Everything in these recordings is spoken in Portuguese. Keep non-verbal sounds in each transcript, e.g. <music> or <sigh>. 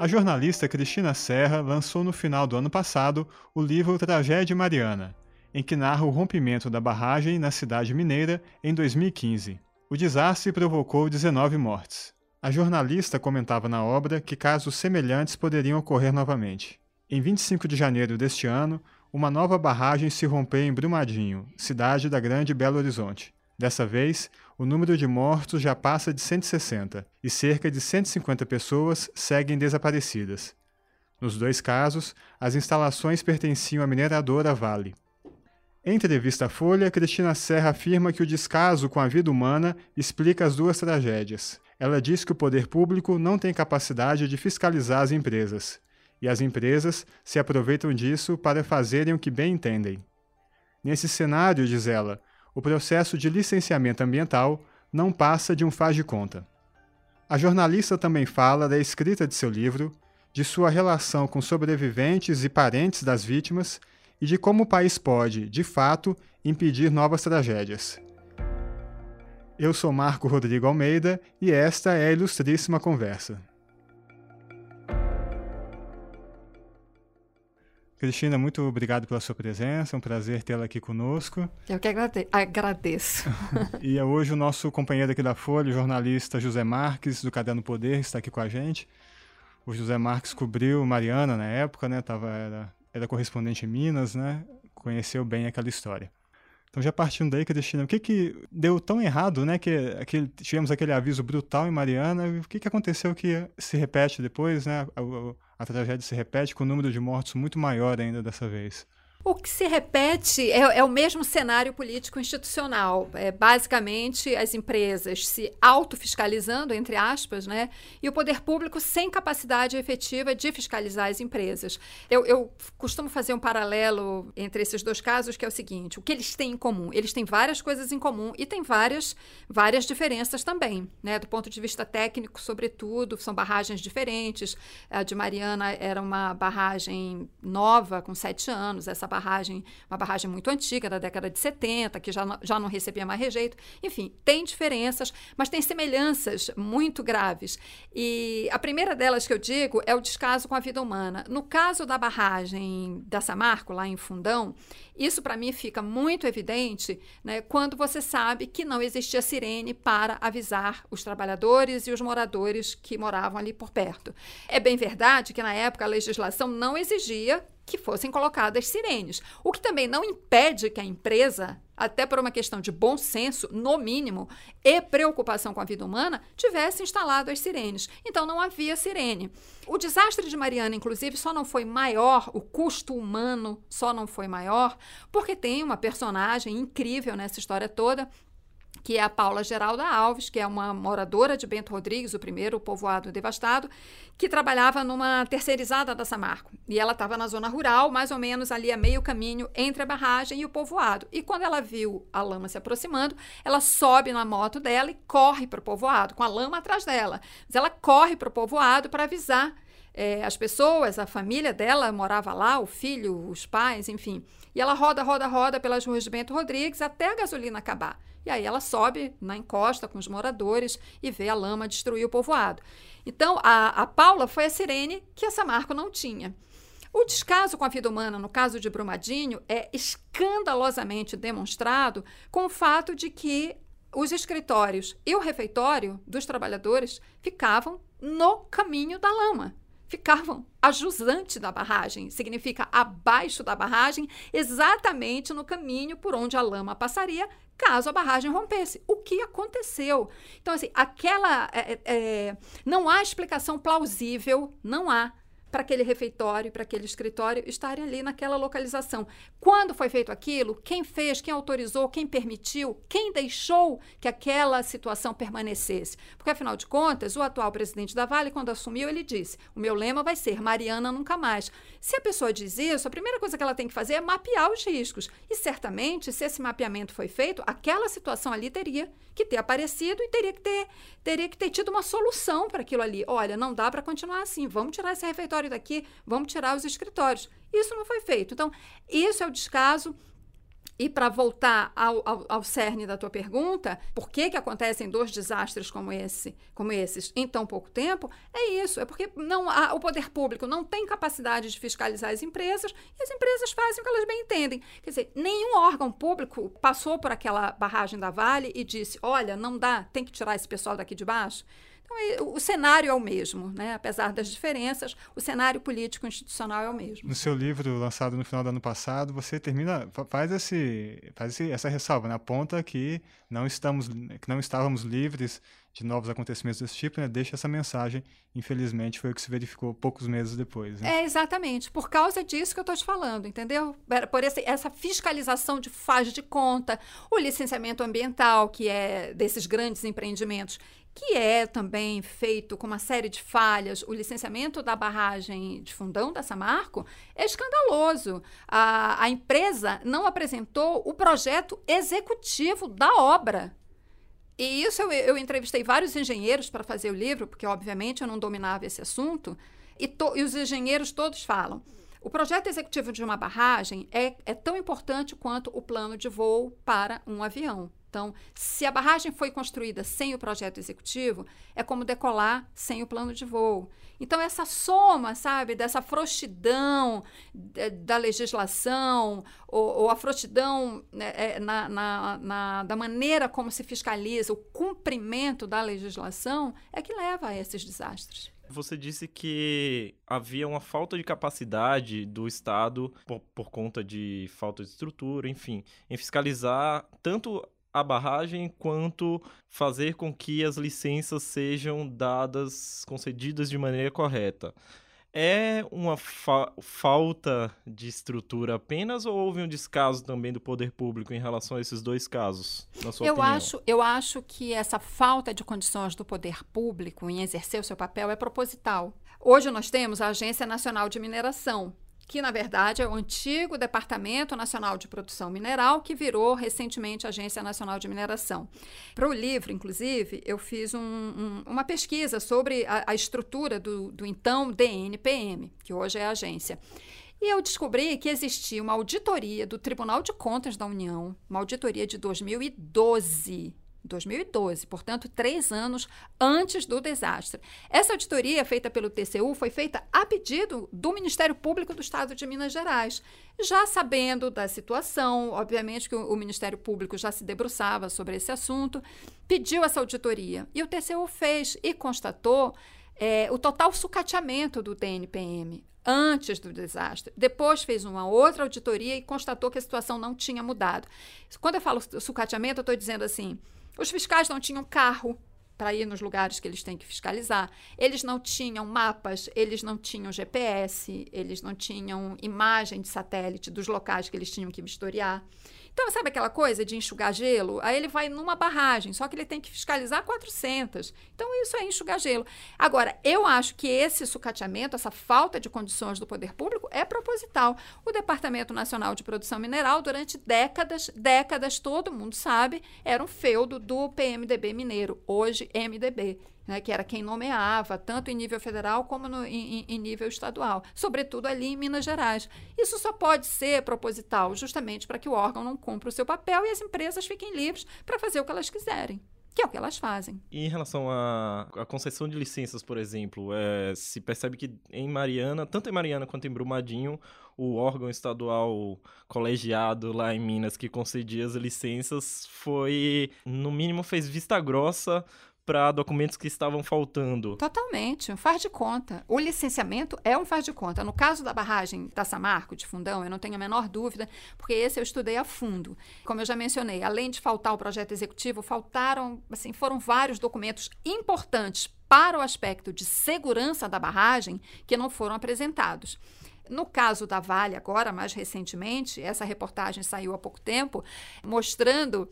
A jornalista Cristina Serra lançou no final do ano passado o livro Tragédia Mariana, em que narra o rompimento da barragem na cidade mineira em 2015. O desastre provocou 19 mortes. A jornalista comentava na obra que casos semelhantes poderiam ocorrer novamente. Em 25 de janeiro deste ano, uma nova barragem se rompeu em Brumadinho, cidade da Grande Belo Horizonte. Dessa vez, o número de mortos já passa de 160 e cerca de 150 pessoas seguem desaparecidas. Nos dois casos, as instalações pertenciam à mineradora Vale. Em entrevista à Folha, Cristina Serra afirma que o descaso com a vida humana explica as duas tragédias. Ela diz que o poder público não tem capacidade de fiscalizar as empresas, e as empresas se aproveitam disso para fazerem o que bem entendem. Nesse cenário, diz ela, o processo de licenciamento ambiental não passa de um faz de conta. A jornalista também fala da escrita de seu livro, de sua relação com sobreviventes e parentes das vítimas e de como o país pode, de fato, impedir novas tragédias. Eu sou Marco Rodrigo Almeida e esta é a Ilustríssima Conversa. Cristina, muito obrigado pela sua presença, é um prazer tê-la aqui conosco. Eu que agrade agradeço. <laughs> e é hoje o nosso companheiro aqui da Folha, o jornalista José Marques, do Caderno Poder, está aqui com a gente. O José Marques cobriu Mariana na época, né? Tava, era, era correspondente em Minas, né? Conheceu bem aquela história. Então, já partindo daí, Cristina, o que, que deu tão errado, né? Que aquele, tivemos aquele aviso brutal em Mariana. O que, que aconteceu que se repete depois, né? A, tragédia se repete com um número de mortos muito maior ainda dessa vez. O que se repete é, é, o mesmo cenário político institucional. É, basicamente, as empresas se autofiscalizando, entre aspas, né? e o poder público sem capacidade efetiva de fiscalizar as empresas. Eu, eu costumo fazer um paralelo entre esses dois casos, que é o seguinte: o que eles têm em comum? Eles têm várias coisas em comum e têm várias, várias diferenças também. Né? Do ponto de vista técnico, sobretudo, são barragens diferentes. A de Mariana era uma barragem nova, com sete anos. Essa barragem, uma barragem muito antiga, da década de 70, que já já não recebia mais rejeito. Enfim, tem diferenças, mas tem semelhanças muito graves. E a primeira delas que eu digo é o descaso com a vida humana. No caso da barragem da Samarco, lá em Fundão, isso para mim fica muito evidente né, quando você sabe que não existia sirene para avisar os trabalhadores e os moradores que moravam ali por perto. É bem verdade que na época a legislação não exigia que fossem colocadas sirenes. O que também não impede que a empresa, até por uma questão de bom senso, no mínimo, e preocupação com a vida humana, tivesse instalado as sirenes. Então não havia sirene. O desastre de Mariana, inclusive, só não foi maior, o custo humano só não foi maior, porque tem uma personagem incrível nessa história toda, que é a Paula Geralda Alves, que é uma moradora de Bento Rodrigues, o primeiro povoado devastado, que trabalhava numa terceirizada da Samarco. E ela estava na zona rural, mais ou menos ali a meio caminho entre a barragem e o povoado. E quando ela viu a lama se aproximando, ela sobe na moto dela e corre para o povoado, com a lama atrás dela. Mas ela corre para o povoado para avisar é, as pessoas, a família dela morava lá, o filho, os pais, enfim. E ela roda, roda, roda pelas ruas de Bento Rodrigues até a gasolina acabar. E aí ela sobe na encosta com os moradores e vê a lama destruir o povoado. Então, a, a Paula foi a sirene que essa Marco não tinha. O descaso com a vida humana, no caso de Brumadinho, é escandalosamente demonstrado com o fato de que os escritórios e o refeitório dos trabalhadores ficavam no caminho da lama ficavam a jusante da barragem, significa abaixo da barragem, exatamente no caminho por onde a lama passaria caso a barragem rompesse. O que aconteceu? Então, assim, aquela. É, é, é não há explicação plausível, não há para aquele refeitório, para aquele escritório estarem ali naquela localização. Quando foi feito aquilo, quem fez, quem autorizou, quem permitiu, quem deixou que aquela situação permanecesse? Porque, afinal de contas, o atual presidente da Vale, quando assumiu, ele disse: o meu lema vai ser Mariana nunca mais. Se a pessoa diz isso, a primeira coisa que ela tem que fazer é mapear os riscos. E certamente, se esse mapeamento foi feito, aquela situação ali teria que ter aparecido e teria que ter, teria que ter tido uma solução para aquilo ali. Olha, não dá para continuar assim, vamos tirar esse refeitório daqui, vamos tirar os escritórios. Isso não foi feito. Então, isso é o descaso E para voltar ao, ao, ao, cerne da tua pergunta, por que, que acontecem dois desastres como, esse, como esses em tão pouco tempo? É isso, é porque não há, o poder público não tem capacidade de fiscalizar as empresas e as empresas fazem o que elas bem entendem. Quer dizer, nenhum órgão público passou por aquela barragem da Vale e disse: olha, não dá, tem que tirar esse pessoal daqui de baixo. Então, o cenário é o mesmo, né? apesar das diferenças, o cenário político institucional é o mesmo. No seu livro, lançado no final do ano passado, você termina, faz, esse, faz essa ressalva, né? aponta que não, estamos, que não estávamos livres de novos acontecimentos desse tipo, né? deixa essa mensagem. Infelizmente, foi o que se verificou poucos meses depois. Né? É, exatamente. Por causa disso que eu estou te falando, entendeu? Por esse, essa fiscalização de faz de conta, o licenciamento ambiental, que é desses grandes empreendimentos, que é também feito com uma série de falhas. O licenciamento da barragem de Fundão da Samarco é escandaloso. A, a empresa não apresentou o projeto executivo da obra. E isso eu, eu entrevistei vários engenheiros para fazer o livro, porque obviamente eu não dominava esse assunto, e, to, e os engenheiros todos falam. O projeto executivo de uma barragem é, é tão importante quanto o plano de voo para um avião. Então, se a barragem foi construída sem o projeto executivo, é como decolar sem o plano de voo. Então, essa soma, sabe, dessa frouxidão da legislação, ou, ou a frouxidão né, é, na, na, na, da maneira como se fiscaliza o cumprimento da legislação, é que leva a esses desastres. Você disse que havia uma falta de capacidade do Estado, por, por conta de falta de estrutura, enfim, em fiscalizar tanto a barragem quanto fazer com que as licenças sejam dadas, concedidas de maneira correta. É uma fa falta de estrutura apenas ou houve um descaso também do poder público em relação a esses dois casos, na sua eu opinião? Acho, eu acho que essa falta de condições do poder público em exercer o seu papel é proposital. Hoje nós temos a Agência Nacional de Mineração, que na verdade é o antigo Departamento Nacional de Produção Mineral, que virou recentemente Agência Nacional de Mineração. Para o livro, inclusive, eu fiz um, um, uma pesquisa sobre a, a estrutura do, do então DNPM, que hoje é a agência. E eu descobri que existia uma auditoria do Tribunal de Contas da União, uma auditoria de 2012, 2012, portanto, três anos antes do desastre. Essa auditoria feita pelo TCU foi feita a pedido do Ministério Público do Estado de Minas Gerais. Já sabendo da situação, obviamente que o, Ministério Público já se debruçava sobre esse assunto, pediu essa auditoria. E o TCU fez e constatou é, o total sucateamento do TNPM antes do desastre. Depois fez uma outra auditoria e constatou que a situação não tinha mudado. Quando eu falo sucateamento, eu estou dizendo assim os fiscais não tinham carro para ir nos lugares que eles têm que fiscalizar. Eles não tinham mapas, eles não tinham GPS, eles não tinham imagem de satélite dos locais que eles tinham que vistoriar. Então, sabe aquela coisa de enxugar gelo? Aí ele vai numa barragem, só que ele tem que fiscalizar 400. Então, isso é enxugar gelo. Agora, eu acho que esse sucateamento, essa falta de condições do poder público é proposital. O Departamento Nacional de Produção Mineral, durante décadas, décadas, todo mundo sabe, era um feudo do PMDB mineiro, hoje MDB né, que era quem nomeava, tanto em nível federal como no, em, em, nível estadual, sobretudo ali em Minas Gerais. Isso só pode ser proposital, justamente para que o órgão não cumpra o seu papel e as empresas fiquem livres para fazer o que elas quiserem. Que é o que elas fazem. E em relação à, à concessão de licenças, por exemplo, é, se percebe que em Mariana, tanto em Mariana quanto em Brumadinho, o órgão estadual colegiado lá em Minas que concedia as licenças foi, no mínimo, fez vista grossa para documentos que estavam faltando. Totalmente, um faz de conta. O licenciamento é um faz de conta. No caso da barragem da Samarco, de Fundão, eu não tenho a menor dúvida, porque esse eu estudei a fundo. Como eu já mencionei, além de faltar o projeto executivo, faltaram, assim, foram vários documentos importantes para o aspecto de segurança da barragem que não foram apresentados. No caso da Vale, agora, mais recentemente, essa reportagem saiu há pouco tempo, mostrando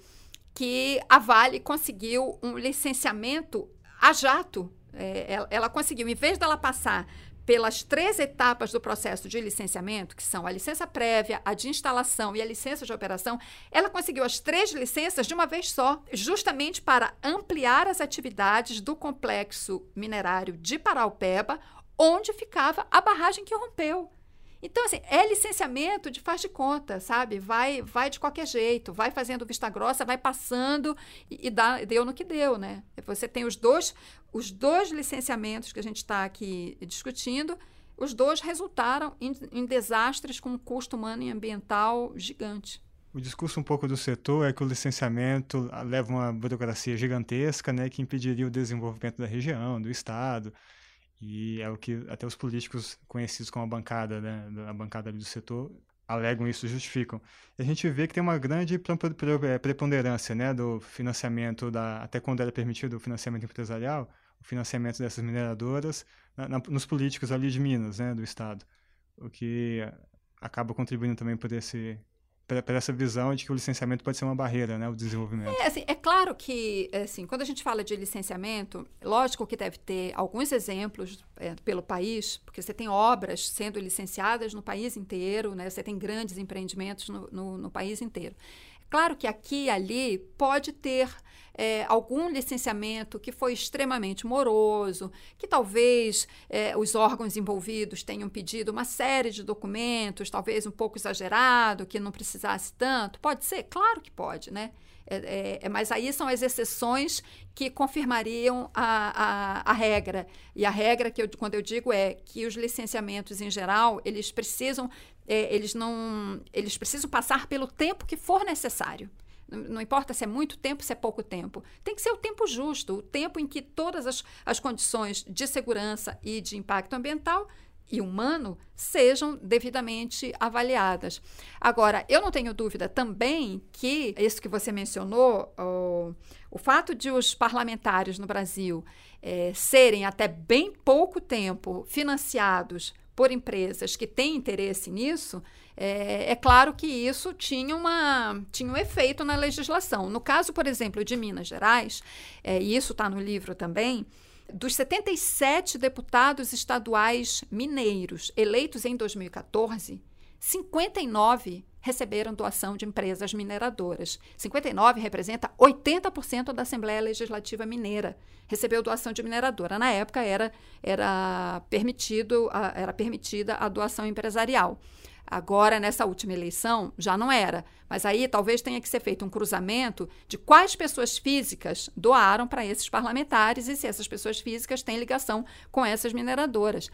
que a Vale conseguiu um licenciamento a jato. É, ela, ela conseguiu, em vez dela passar pelas três etapas do processo de licenciamento, que são a licença prévia, a de instalação e a licença de operação, ela conseguiu as três licenças de uma vez só, justamente para ampliar as atividades do complexo minerário de Paraupeba, onde ficava a barragem que rompeu. Então, assim, é licenciamento de faz de conta, sabe? Vai vai de qualquer jeito, vai fazendo vista grossa, vai passando e, e dá, deu no que deu, né? Você tem os dois, os dois licenciamentos que a gente está aqui discutindo, os dois resultaram em, em desastres com um custo humano e ambiental gigante. O discurso um pouco do setor é que o licenciamento leva uma burocracia gigantesca, né, que impediria o desenvolvimento da região, do estado. E é o que até os políticos conhecidos como a bancada, né, a bancada do setor, alegam isso, justificam. E a gente vê que tem uma grande é, preponderância, né, do financiamento da, até quando era permitido o financiamento empresarial, o financiamento dessas mineradoras na, na, nos políticos ali de Minas, né, do estado, o que acaba contribuindo também por esse para essa visão de que o licenciamento pode ser uma barreira, né, o desenvolvimento. É, assim, é claro que, assim, quando a gente fala de licenciamento, lógico que deve ter alguns exemplos é, pelo país, porque você tem obras sendo licenciadas no país inteiro, né, você tem grandes empreendimentos no, no, no país inteiro. Claro que aqui e ali pode ter é, algum licenciamento que foi extremamente moroso, que talvez é, os órgãos envolvidos tenham pedido uma série de documentos, talvez um pouco exagerado, que não precisasse tanto. Pode ser? Claro que pode, né? É, é, é, mas aí são as exceções que confirmariam a, a, a, regra. E a regra que eu, quando eu digo é que os licenciamentos em geral, eles precisam é, eles não eles precisam passar pelo tempo que for necessário. Não, importa se é muito tempo, se é pouco tempo. Tem que ser o tempo justo, o tempo em que todas as, as condições de segurança e de impacto ambiental e humano sejam devidamente avaliadas. Agora, eu não tenho dúvida também que isso que você mencionou, o, o fato de os parlamentares no Brasil é, serem até bem pouco tempo financiados por empresas que têm interesse nisso, é, é, claro que isso tinha, uma, tinha um efeito na legislação. No caso, por exemplo, de Minas Gerais, é, e isso está no livro também, dos 77 deputados estaduais mineiros eleitos em 2014, 59 receberam doação de empresas mineradoras. 59 representa 80% da Assembleia Legislativa Mineira. Recebeu doação de mineradora. Na época era, era, permitido, era permitida a doação empresarial. Agora, nessa última eleição, já não era. Mas aí talvez tenha que ser feito um cruzamento de quais pessoas físicas doaram para esses parlamentares e se essas pessoas físicas têm ligação com essas mineradoras.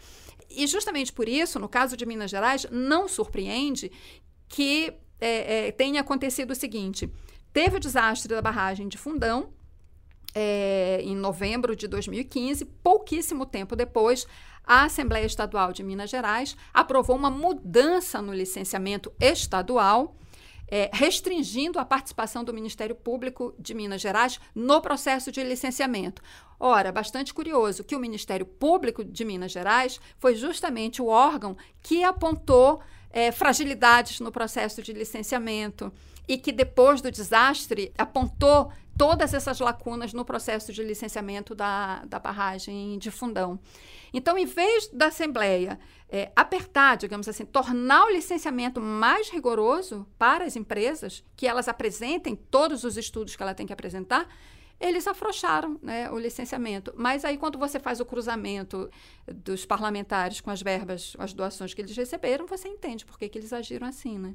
E justamente por isso, no caso de Minas Gerais, não surpreende que é, é, tenha acontecido o seguinte: teve o desastre da barragem de Fundão. É, em novembro de 2015, pouquíssimo tempo depois, a Assembleia Estadual de Minas Gerais aprovou uma mudança no licenciamento estadual, é, restringindo a participação do Ministério Público de Minas Gerais no processo de licenciamento. Ora, bastante curioso que o Ministério Público de Minas Gerais foi justamente o órgão que apontou é, fragilidades no processo de licenciamento e que depois do desastre apontou todas essas lacunas no processo de licenciamento da, da barragem de Fundão. Então, em vez da Assembleia é, apertar, digamos assim, tornar o licenciamento mais rigoroso para as empresas, que elas apresentem todos os estudos que ela tem que apresentar, eles afrouxaram né, o licenciamento. Mas aí, quando você faz o cruzamento dos parlamentares com as verbas, as doações que eles receberam, você entende por que, que eles agiram assim, né?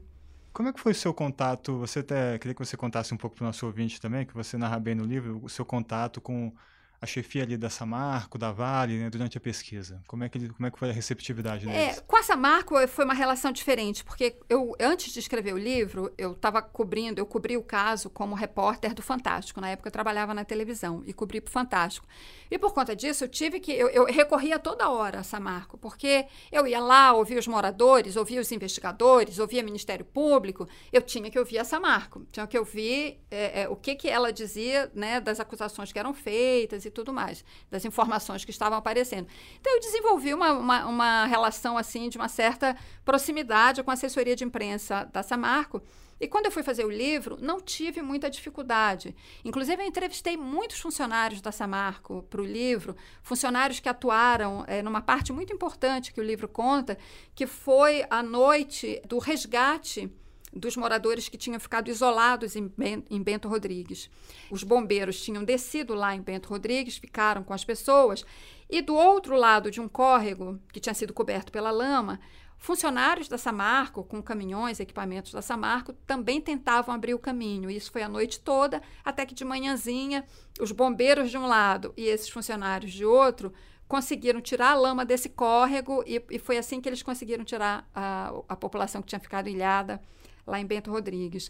Como é que foi o seu contato? Você até queria que você contasse um pouco para o nosso ouvinte também, que você narra bem no livro, o seu contato com a chefia ali da Samarco, da Vale, né, durante a pesquisa? Como é que, ele, como é que foi a receptividade é, deles? É, com a Samarco foi uma relação diferente, porque eu, antes de escrever o livro, eu estava cobrindo, eu cobri o caso como repórter do Fantástico. Na época eu trabalhava na televisão e cobri para o Fantástico. E por conta disso, eu tive que. Eu, eu recorria toda hora a Samarco, porque eu ia lá, ouvia os moradores, ouvia os investigadores, ouvia o Ministério Público, eu tinha que ouvir a Samarco, tinha que ouvir é, é, o que, que ela dizia né, das acusações que eram feitas e tudo mais, das informações que estavam aparecendo. Então, eu desenvolvi uma, uma, uma relação, assim, de uma certa proximidade com a assessoria de imprensa da Samarco. E quando eu fui fazer o livro, não tive muita dificuldade. Inclusive, eu entrevistei muitos funcionários da Samarco para o livro, funcionários que atuaram é, numa parte muito importante que o livro conta, que foi a noite do resgate dos moradores que tinham ficado isolados em, Bento Rodrigues. Os bombeiros tinham descido lá em Bento Rodrigues, ficaram com as pessoas, e do outro lado de um córrego, que tinha sido coberto pela lama, Funcionários da Samarco, com caminhões, equipamentos da Samarco, também tentavam abrir o caminho. Isso foi a noite toda, até que de manhãzinha, os bombeiros de um lado e esses funcionários de outro conseguiram tirar a lama desse córrego e, e foi assim que eles conseguiram tirar a, a população que tinha ficado ilhada lá em Bento Rodrigues.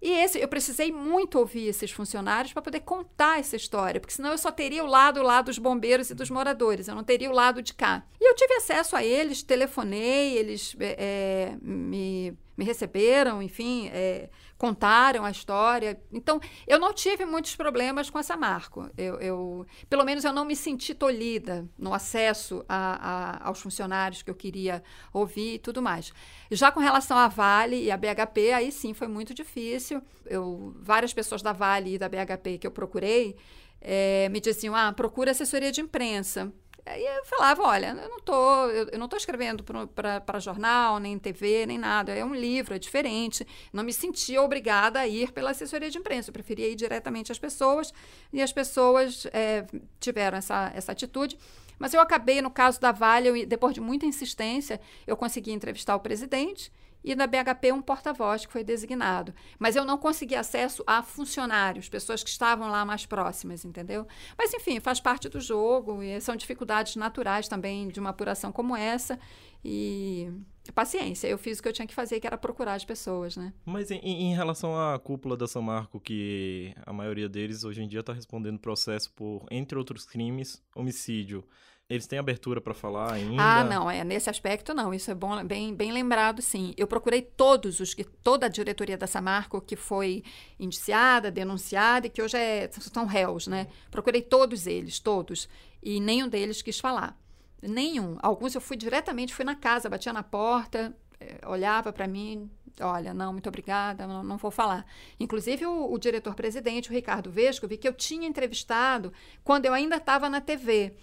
E esse, eu precisei muito ouvir esses funcionários para poder contar essa história, porque senão eu só teria o lado lá dos bombeiros e dos moradores, eu não teria o lado de cá. E eu tive acesso a eles, telefonei, eles é, me, me receberam, enfim, é, contaram a história. Então, eu não tive muitos problemas com essa marca. Eu, eu, pelo menos eu não me senti tolhida no acesso a, a, aos funcionários que eu queria ouvir e tudo mais. Já com relação à Vale e à BHP, aí sim foi muito difícil. Eu, várias pessoas da Vale e da BHP que eu procurei é, me diziam: ah, procura assessoria de imprensa. Aí eu falava, olha, eu não tô, eu, não estou escrevendo para jornal, nem TV, nem nada. É um livro, é diferente. Não me sentia obrigada a ir pela assessoria de imprensa. Eu preferia ir diretamente às pessoas e as pessoas é, tiveram essa, essa atitude. Mas eu acabei, no caso da Vale, eu, depois de muita insistência, eu consegui entrevistar o presidente e na BHP um porta-voz que foi designado. Mas eu não consegui acesso a funcionários, pessoas que estavam lá mais próximas, entendeu? Mas, enfim, faz parte do jogo e são dificuldades naturais também de uma apuração como essa. E paciência, eu fiz o que eu tinha que fazer, que era procurar as pessoas, né? Mas em, em relação à cúpula da São Marco, que a maioria deles hoje em dia está respondendo processo por, entre outros crimes, homicídio. Eles têm abertura para falar ainda? Ah, não, é nesse aspecto não. Isso é bom, bem, bem lembrado, sim. Eu procurei todos os que toda a diretoria da Samarco que foi indiciada, denunciada e que hoje é, são réus, né? Procurei todos eles, todos, e nenhum deles quis falar. Nenhum. Alguns eu fui diretamente, fui na casa, batia na porta, eh, olhava para mim, olha, não, muito obrigada, não, não vou falar. Inclusive, o, o diretor-presidente, o Ricardo Vesco, vi que eu tinha entrevistado quando eu ainda estava na TV.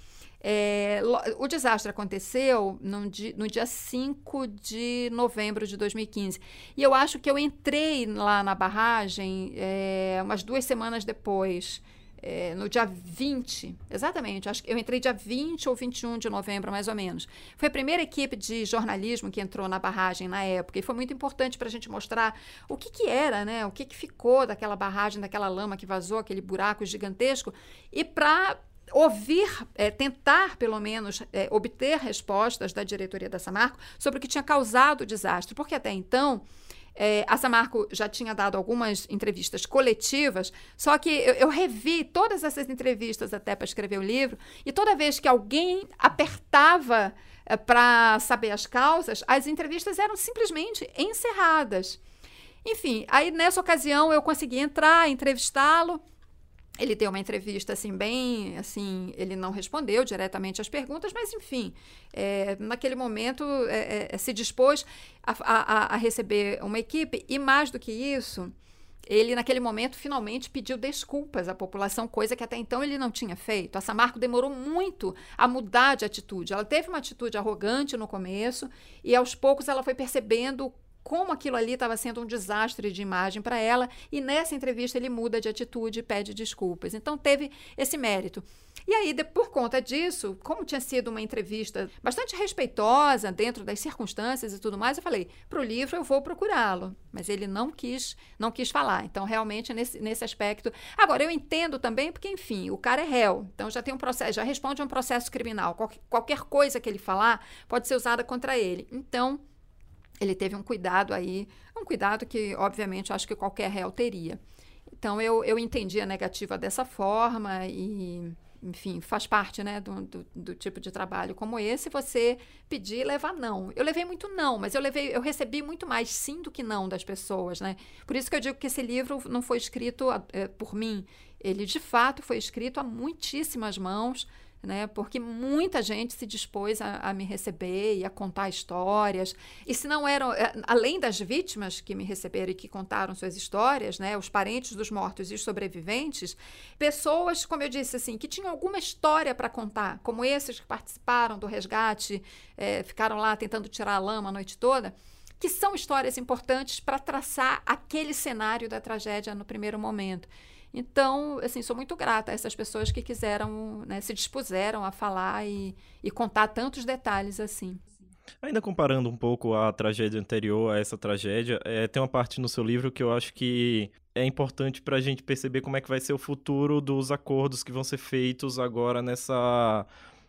É, o desastre aconteceu no dia, no dia 5 de novembro de 2015. E eu acho que eu entrei lá na barragem é, umas duas semanas depois. É, no dia 20, exatamente, acho que eu entrei dia 20 ou 21 de novembro, mais ou menos. Foi a primeira equipe de jornalismo que entrou na barragem na época, e foi muito importante para a gente mostrar o que, que era, né? O que, que ficou daquela barragem, daquela lama que vazou, aquele buraco gigantesco, e para ouvir, é, tentar pelo menos é, obter respostas da diretoria da Samarco sobre o que tinha causado o desastre, porque até então é, a Samarco já tinha dado algumas entrevistas coletivas, só que eu, eu revi todas essas entrevistas até para escrever o livro, e toda vez que alguém apertava é, para saber as causas, as entrevistas eram simplesmente encerradas. Enfim, aí nessa ocasião eu consegui entrar, entrevistá-lo ele deu uma entrevista assim bem assim ele não respondeu diretamente às perguntas mas enfim é, naquele momento é, é, se dispôs a, a, a, receber uma equipe e mais do que isso ele naquele momento finalmente pediu desculpas à população coisa que até então ele não tinha feito. A Samarco demorou muito a mudar de atitude. Ela teve uma atitude arrogante no começo e aos poucos ela foi percebendo como aquilo ali estava sendo um desastre de imagem para ela, e nessa entrevista ele muda de atitude e pede desculpas. Então teve esse mérito. E aí, de, por conta disso, como tinha sido uma entrevista bastante respeitosa dentro das circunstâncias e tudo mais, eu falei: para o livro eu vou procurá-lo. Mas ele não quis, não quis falar. Então, realmente, nesse, nesse aspecto. Agora, eu entendo também, porque, enfim, o cara é réu. Então já tem um processo, já responde a um processo criminal. Qualquer, qualquer coisa que ele falar pode ser usada contra ele. Então ele teve um cuidado aí, um cuidado que, obviamente, acho que qualquer réu teria. Então, eu, eu entendi a negativa dessa forma e, enfim, faz parte né, do, do, do, tipo de trabalho como esse, você pedir e levar não. Eu levei muito não, mas eu, levei, eu recebi muito mais sim do que não das pessoas. Né? Por isso que eu digo que esse livro não foi escrito é, por mim. Ele, de fato, foi escrito a muitíssimas mãos, né? Porque muita gente se dispôs a, a, me receber e a contar histórias. E se não eram, eh, além das vítimas que me receberam e que contaram suas histórias, né? Os parentes dos mortos e os sobreviventes, pessoas, como eu disse, assim, que tinham alguma história para contar, como esses que participaram do resgate, é, ficaram lá tentando tirar a lama a noite toda que são histórias importantes para traçar aquele cenário da tragédia no primeiro momento. Então, assim, sou muito grata a essas pessoas que quiseram, né, se dispuseram a falar e, e contar tantos detalhes assim. Ainda comparando um pouco a tragédia anterior a essa tragédia, é, tem uma parte no seu livro que eu acho que é importante para a gente perceber como é que vai ser o futuro dos acordos que vão ser feitos agora nessa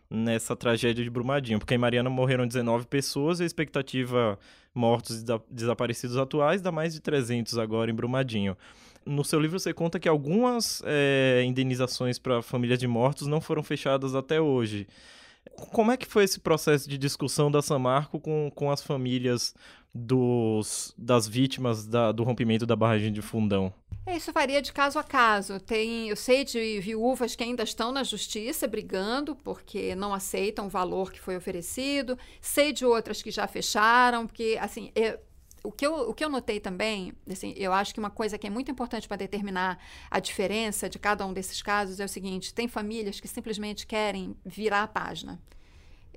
nessa tragédia de Brumadinho, porque em Mariana morreram 19 pessoas e a expectativa mortos e desaparecidos atuais dá mais de 300 agora em Brumadinho. No seu livro você conta que algumas é, indenizações para famílias de mortos não foram fechadas até hoje. Como é que foi esse processo de discussão da Samarco com, com as famílias dos, das vítimas da, do rompimento da barragem de Fundão? É, isso varia de caso a caso. Tem, eu sei de viúvas que ainda estão na justiça brigando porque não aceitam o valor que foi oferecido. Sei de outras que já fecharam, porque assim, é, o que, eu, o que eu notei também, assim, eu acho que uma coisa que é muito importante para determinar a diferença de cada um desses casos é o seguinte: tem famílias que simplesmente querem virar a página.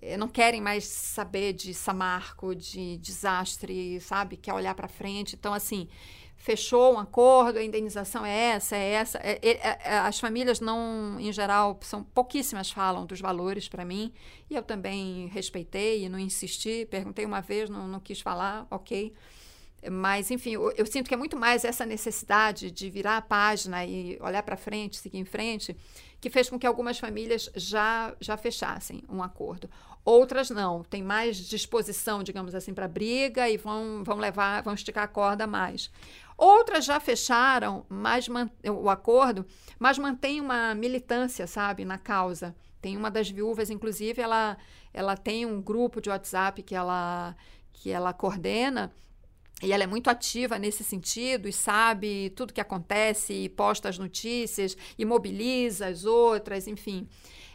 Eh, não querem mais saber de Samarco, de desastre, sabe? Quer olhar para frente. Então, assim, fechou um acordo, a indenização é essa, é essa. É, é, é, as famílias não, em geral, são pouquíssimas falam dos valores para mim, e eu também respeitei e não insisti, perguntei uma vez, não, não quis falar, ok. Mas, enfim, eu, eu, sinto que é muito mais essa necessidade de virar a página e olhar para frente, seguir em frente, que fez com que algumas famílias já, já fechassem um acordo. Outras não, tem mais disposição, digamos assim, para briga e vão, vão levar, vão esticar a corda mais. Outras já fecharam mas o acordo, mas mantém uma militância, sabe, na causa. Tem uma das viúvas, inclusive, ela, ela tem um grupo de WhatsApp que ela, que ela coordena e ela é muito ativa nesse sentido e sabe tudo que acontece e posta as notícias e mobiliza as outras, enfim.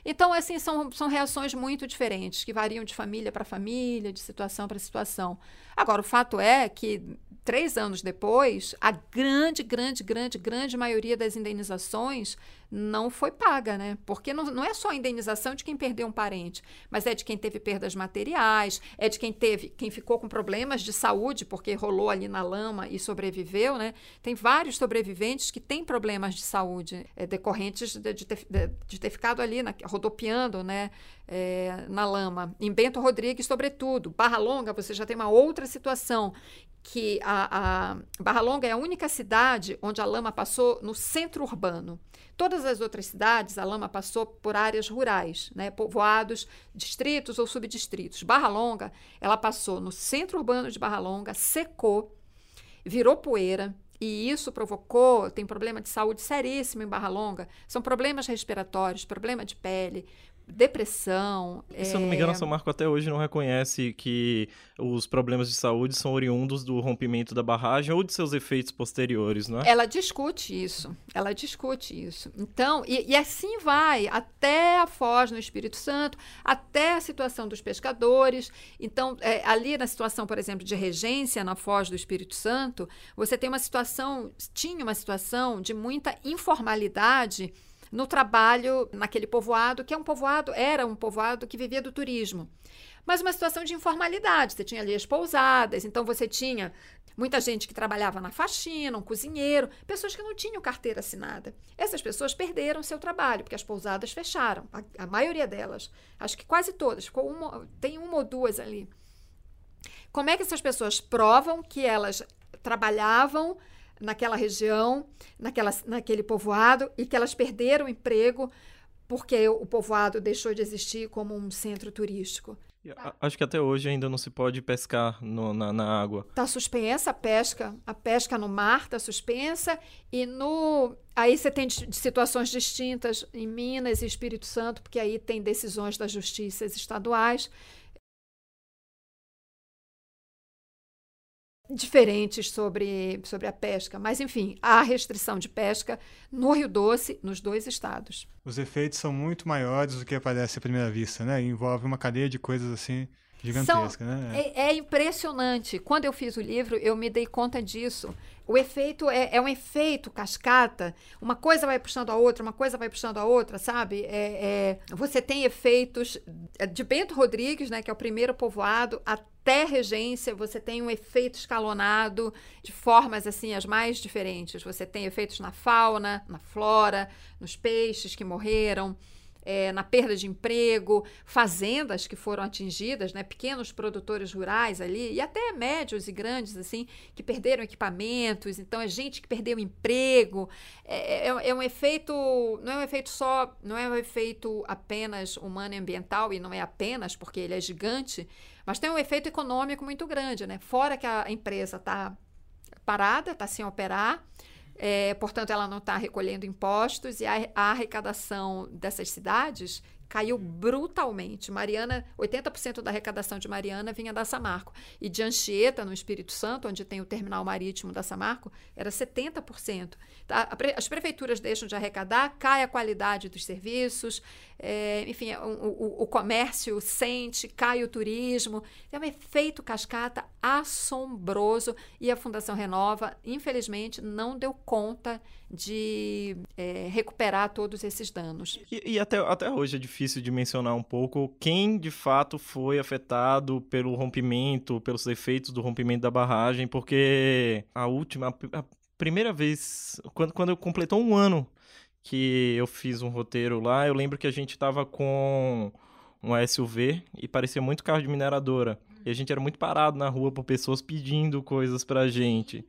Então, assim, são, são reações muito diferentes, que variam de família para família, de situação para situação. Agora, o fato é que três anos depois, a grande, grande, grande, grande maioria das indenizações não foi paga, né? Porque não, não é só a indenização de quem perdeu um parente, mas é de quem teve perdas materiais, é de quem teve, quem ficou com problemas de saúde, porque rolou ali na lama e sobreviveu, né? Tem vários sobreviventes que têm problemas de saúde é, decorrentes de, de, ter, de, de, ter, ficado ali na, rodopiando, né? É, na lama. Em Bento Rodrigues, sobretudo. Barra Longa, você já tem uma outra situação que a, a, Barra Longa é a única cidade onde a lama passou no centro urbano. Todas as outras cidades, a lama passou por áreas rurais, né, povoados, distritos ou subdistritos. Barra Longa, ela passou no centro urbano de Barra Longa, secou, virou poeira, e isso provocou, tem problema de saúde seríssimo em Barra Longa, são problemas respiratórios, problema de pele, depressão. Se é... eu não me engano, a São Marco até hoje não reconhece que os problemas de saúde são oriundos do rompimento da barragem ou de seus efeitos posteriores, não é? Ela discute isso, ela discute isso. Então, e, e assim vai até a Foz no Espírito Santo, até a situação dos pescadores. Então, é, ali na situação, por exemplo, de regência na Foz do Espírito Santo, você tem uma situação, tinha uma situação de muita informalidade no trabalho naquele povoado, que é um povoado, era um povoado que vivia do turismo. Mas uma situação de informalidade. Você tinha ali as pousadas, então você tinha muita gente que trabalhava na faxina, um cozinheiro, pessoas que não tinham carteira assinada. Essas pessoas perderam seu trabalho, porque as pousadas fecharam, a, a maioria delas. Acho que quase todas, ficou uma, tem uma ou duas ali. Como é que essas pessoas provam que elas trabalhavam naquela região, naquela, naquele povoado, e que elas perderam o emprego porque o povoado deixou de existir como um centro turístico. Acho que até hoje ainda não se pode pescar no, na, na, água. Está suspensa a pesca, a pesca no mar está suspensa e no aí você tem situações distintas em Minas e Espírito Santo, porque aí tem decisões das justiças estaduais diferentes sobre, sobre a pesca. Mas, enfim, há restrição de pesca no Rio Doce, nos dois estados. Os efeitos são muito maiores do que parece à primeira vista, né? Envolve uma cadeia de coisas assim gigantesca, São, né? É, é, impressionante. Quando eu fiz o livro, eu me dei conta disso. O efeito é, é, um efeito cascata. Uma coisa vai puxando a outra, uma coisa vai puxando a outra, sabe? É, é você tem efeitos de Bento Rodrigues, né, que é o primeiro povoado, até Regência, você tem um efeito escalonado de formas assim as mais diferentes. Você tem efeitos na fauna, na flora, nos peixes que morreram é, na perda de emprego, fazendas que foram atingidas, né, pequenos produtores rurais ali, e até médios e grandes, assim, que perderam equipamentos, então é gente que perdeu emprego. É, é, é um efeito, não é um efeito só, não é um efeito apenas humano e ambiental, e não é apenas porque ele é gigante, mas tem um efeito econômico muito grande, né? Fora que a empresa está parada, está sem operar, é, portanto, ela não está recolhendo impostos e a, a, arrecadação dessas cidades caiu brutalmente. Mariana, 80% da arrecadação de Mariana vinha da Samarco. E de Anchieta, no Espírito Santo, onde tem o terminal marítimo da Samarco, era 70%. Tá? As prefeituras deixam de arrecadar, cai a qualidade dos serviços, é, enfim, o, o, o, comércio sente, cai o turismo. É um efeito cascata assombroso e a Fundação Renova, infelizmente, não deu conta de é, recuperar todos esses danos. E, e, até, até hoje é difícil de mencionar um pouco quem de fato foi afetado pelo rompimento, pelos efeitos do rompimento da barragem, porque a última, a primeira vez, quando, quando completou um ano que eu fiz um roteiro lá, eu lembro que a gente tava com um SUV e parecia muito carro de mineradora. E a gente era muito parado na rua por pessoas pedindo coisas pra gente.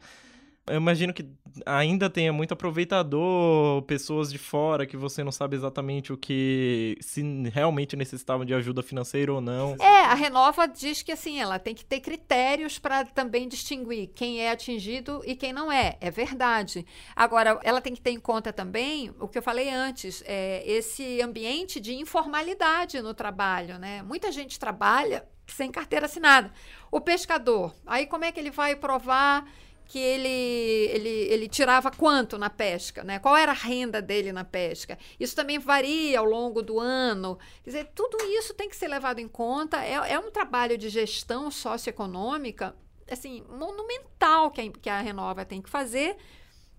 Eu imagino que ainda tenha muito aproveitador, pessoas de fora que você não sabe exatamente o que se realmente necessitavam de ajuda financeira ou não. É, a Renova diz que assim, ela tem que ter critérios para também distinguir quem é atingido e quem não é. É verdade. Agora, ela tem que ter em conta também o que eu falei antes, é, esse ambiente de informalidade no trabalho, né? Muita gente trabalha sem carteira assinada. O pescador, aí como é que ele vai provar que ele, ele, ele tirava quanto na pesca, né? Qual era a renda dele na pesca? Isso também varia ao longo do ano. Quer dizer, tudo isso tem que ser levado em conta. É, é um trabalho de gestão socioeconômica, assim, monumental que a, que a Renova tem que fazer.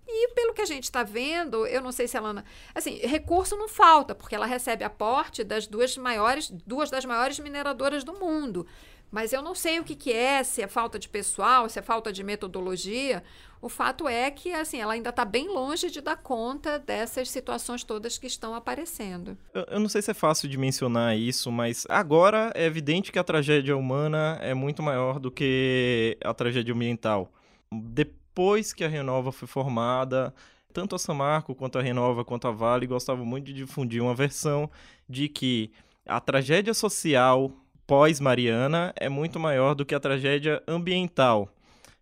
E pelo que a gente está vendo, eu não sei se ela. Assim, recurso não falta, porque ela recebe aporte das duas maiores, duas das maiores mineradoras do mundo. Mas eu não sei o que, que é, se é falta de pessoal, se é falta de metodologia. O fato é que assim, ela ainda está bem longe de dar conta dessas situações todas que estão aparecendo. Eu, eu, não sei se é fácil de mencionar isso, mas agora é evidente que a tragédia humana é muito maior do que a tragédia ambiental. Depois que a Renova foi formada, tanto a Samarco quanto a Renova quanto a Vale gostavam muito de difundir uma versão de que a tragédia social pós-Mariana é muito maior do que a tragédia ambiental.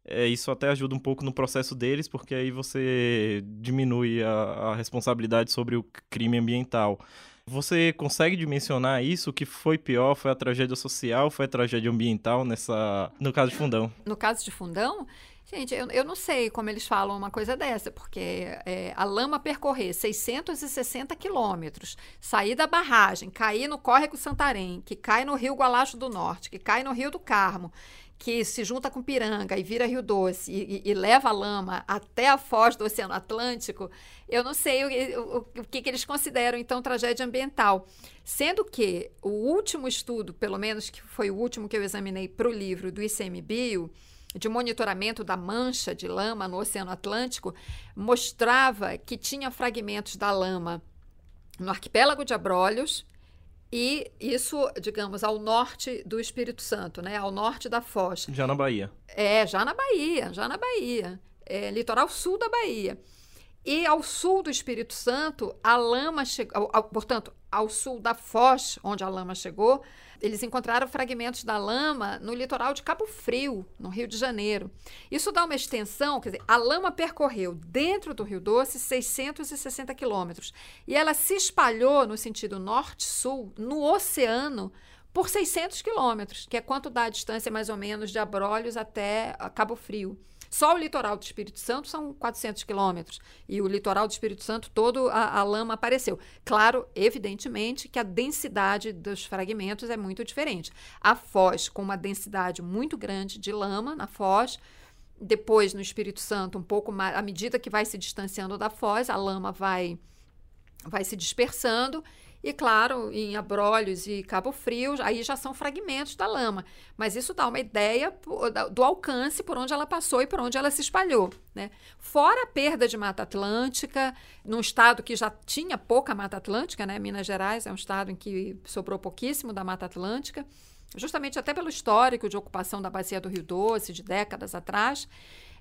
É, isso até ajuda um pouco no processo deles, porque aí você diminui a, a responsabilidade sobre o crime ambiental. Você consegue dimensionar isso? O que foi pior? Foi a tragédia social? Foi a tragédia ambiental nessa, no caso de Fundão? No caso de Fundão, Gente, eu, eu não sei como eles falam uma coisa dessa, porque é, a lama percorrer 660 quilômetros, sair da barragem, cair no córrego Santarém, que cai no rio Gualacho do Norte, que cai no rio do Carmo, que se junta com Piranga e vira Rio Doce e, e, e leva a lama até a foz do Oceano Atlântico, eu não sei o, o, o que, que, eles consideram, então, tragédia ambiental. Sendo que o último estudo, pelo menos que foi o último que eu examinei para o livro do ICMBio, de monitoramento da mancha de lama no Oceano Atlântico mostrava que tinha fragmentos da lama no arquipélago de Abrolhos e isso, digamos, ao norte do Espírito Santo, né? Ao norte da Foz. Já na Bahia. É, já na Bahia, já na Bahia. É, litoral sul da Bahia. E ao sul do Espírito Santo, a lama chegou, portanto, ao sul da Foz, onde a lama chegou, eles encontraram fragmentos da lama no litoral de Cabo Frio, no Rio de Janeiro. Isso dá uma extensão, quer dizer, a lama percorreu dentro do Rio Doce 660 quilômetros e ela se espalhou no sentido norte-sul, no oceano, por 600 quilômetros, que é quanto dá a distância mais ou menos de Abrolhos até Cabo Frio. Só o litoral do Espírito Santo são 400 quilômetros. E o litoral do Espírito Santo todo a, a, lama apareceu. Claro, evidentemente, que a densidade dos fragmentos é muito diferente. A Foz, com uma densidade muito grande de lama na Foz, depois no Espírito Santo, um pouco mais, à medida que vai se distanciando da Foz, a lama vai, vai se dispersando E claro, em Abrolhos e Cabo Frio, aí já são fragmentos da lama. Mas isso dá uma ideia do alcance por onde ela passou e por onde ela se espalhou. Né? Fora a perda de Mata Atlântica, num estado que já tinha pouca Mata Atlântica, né? Minas Gerais é um estado em que sobrou pouquíssimo da Mata Atlântica justamente até pelo histórico de ocupação da bacia do Rio Doce, de décadas atrás,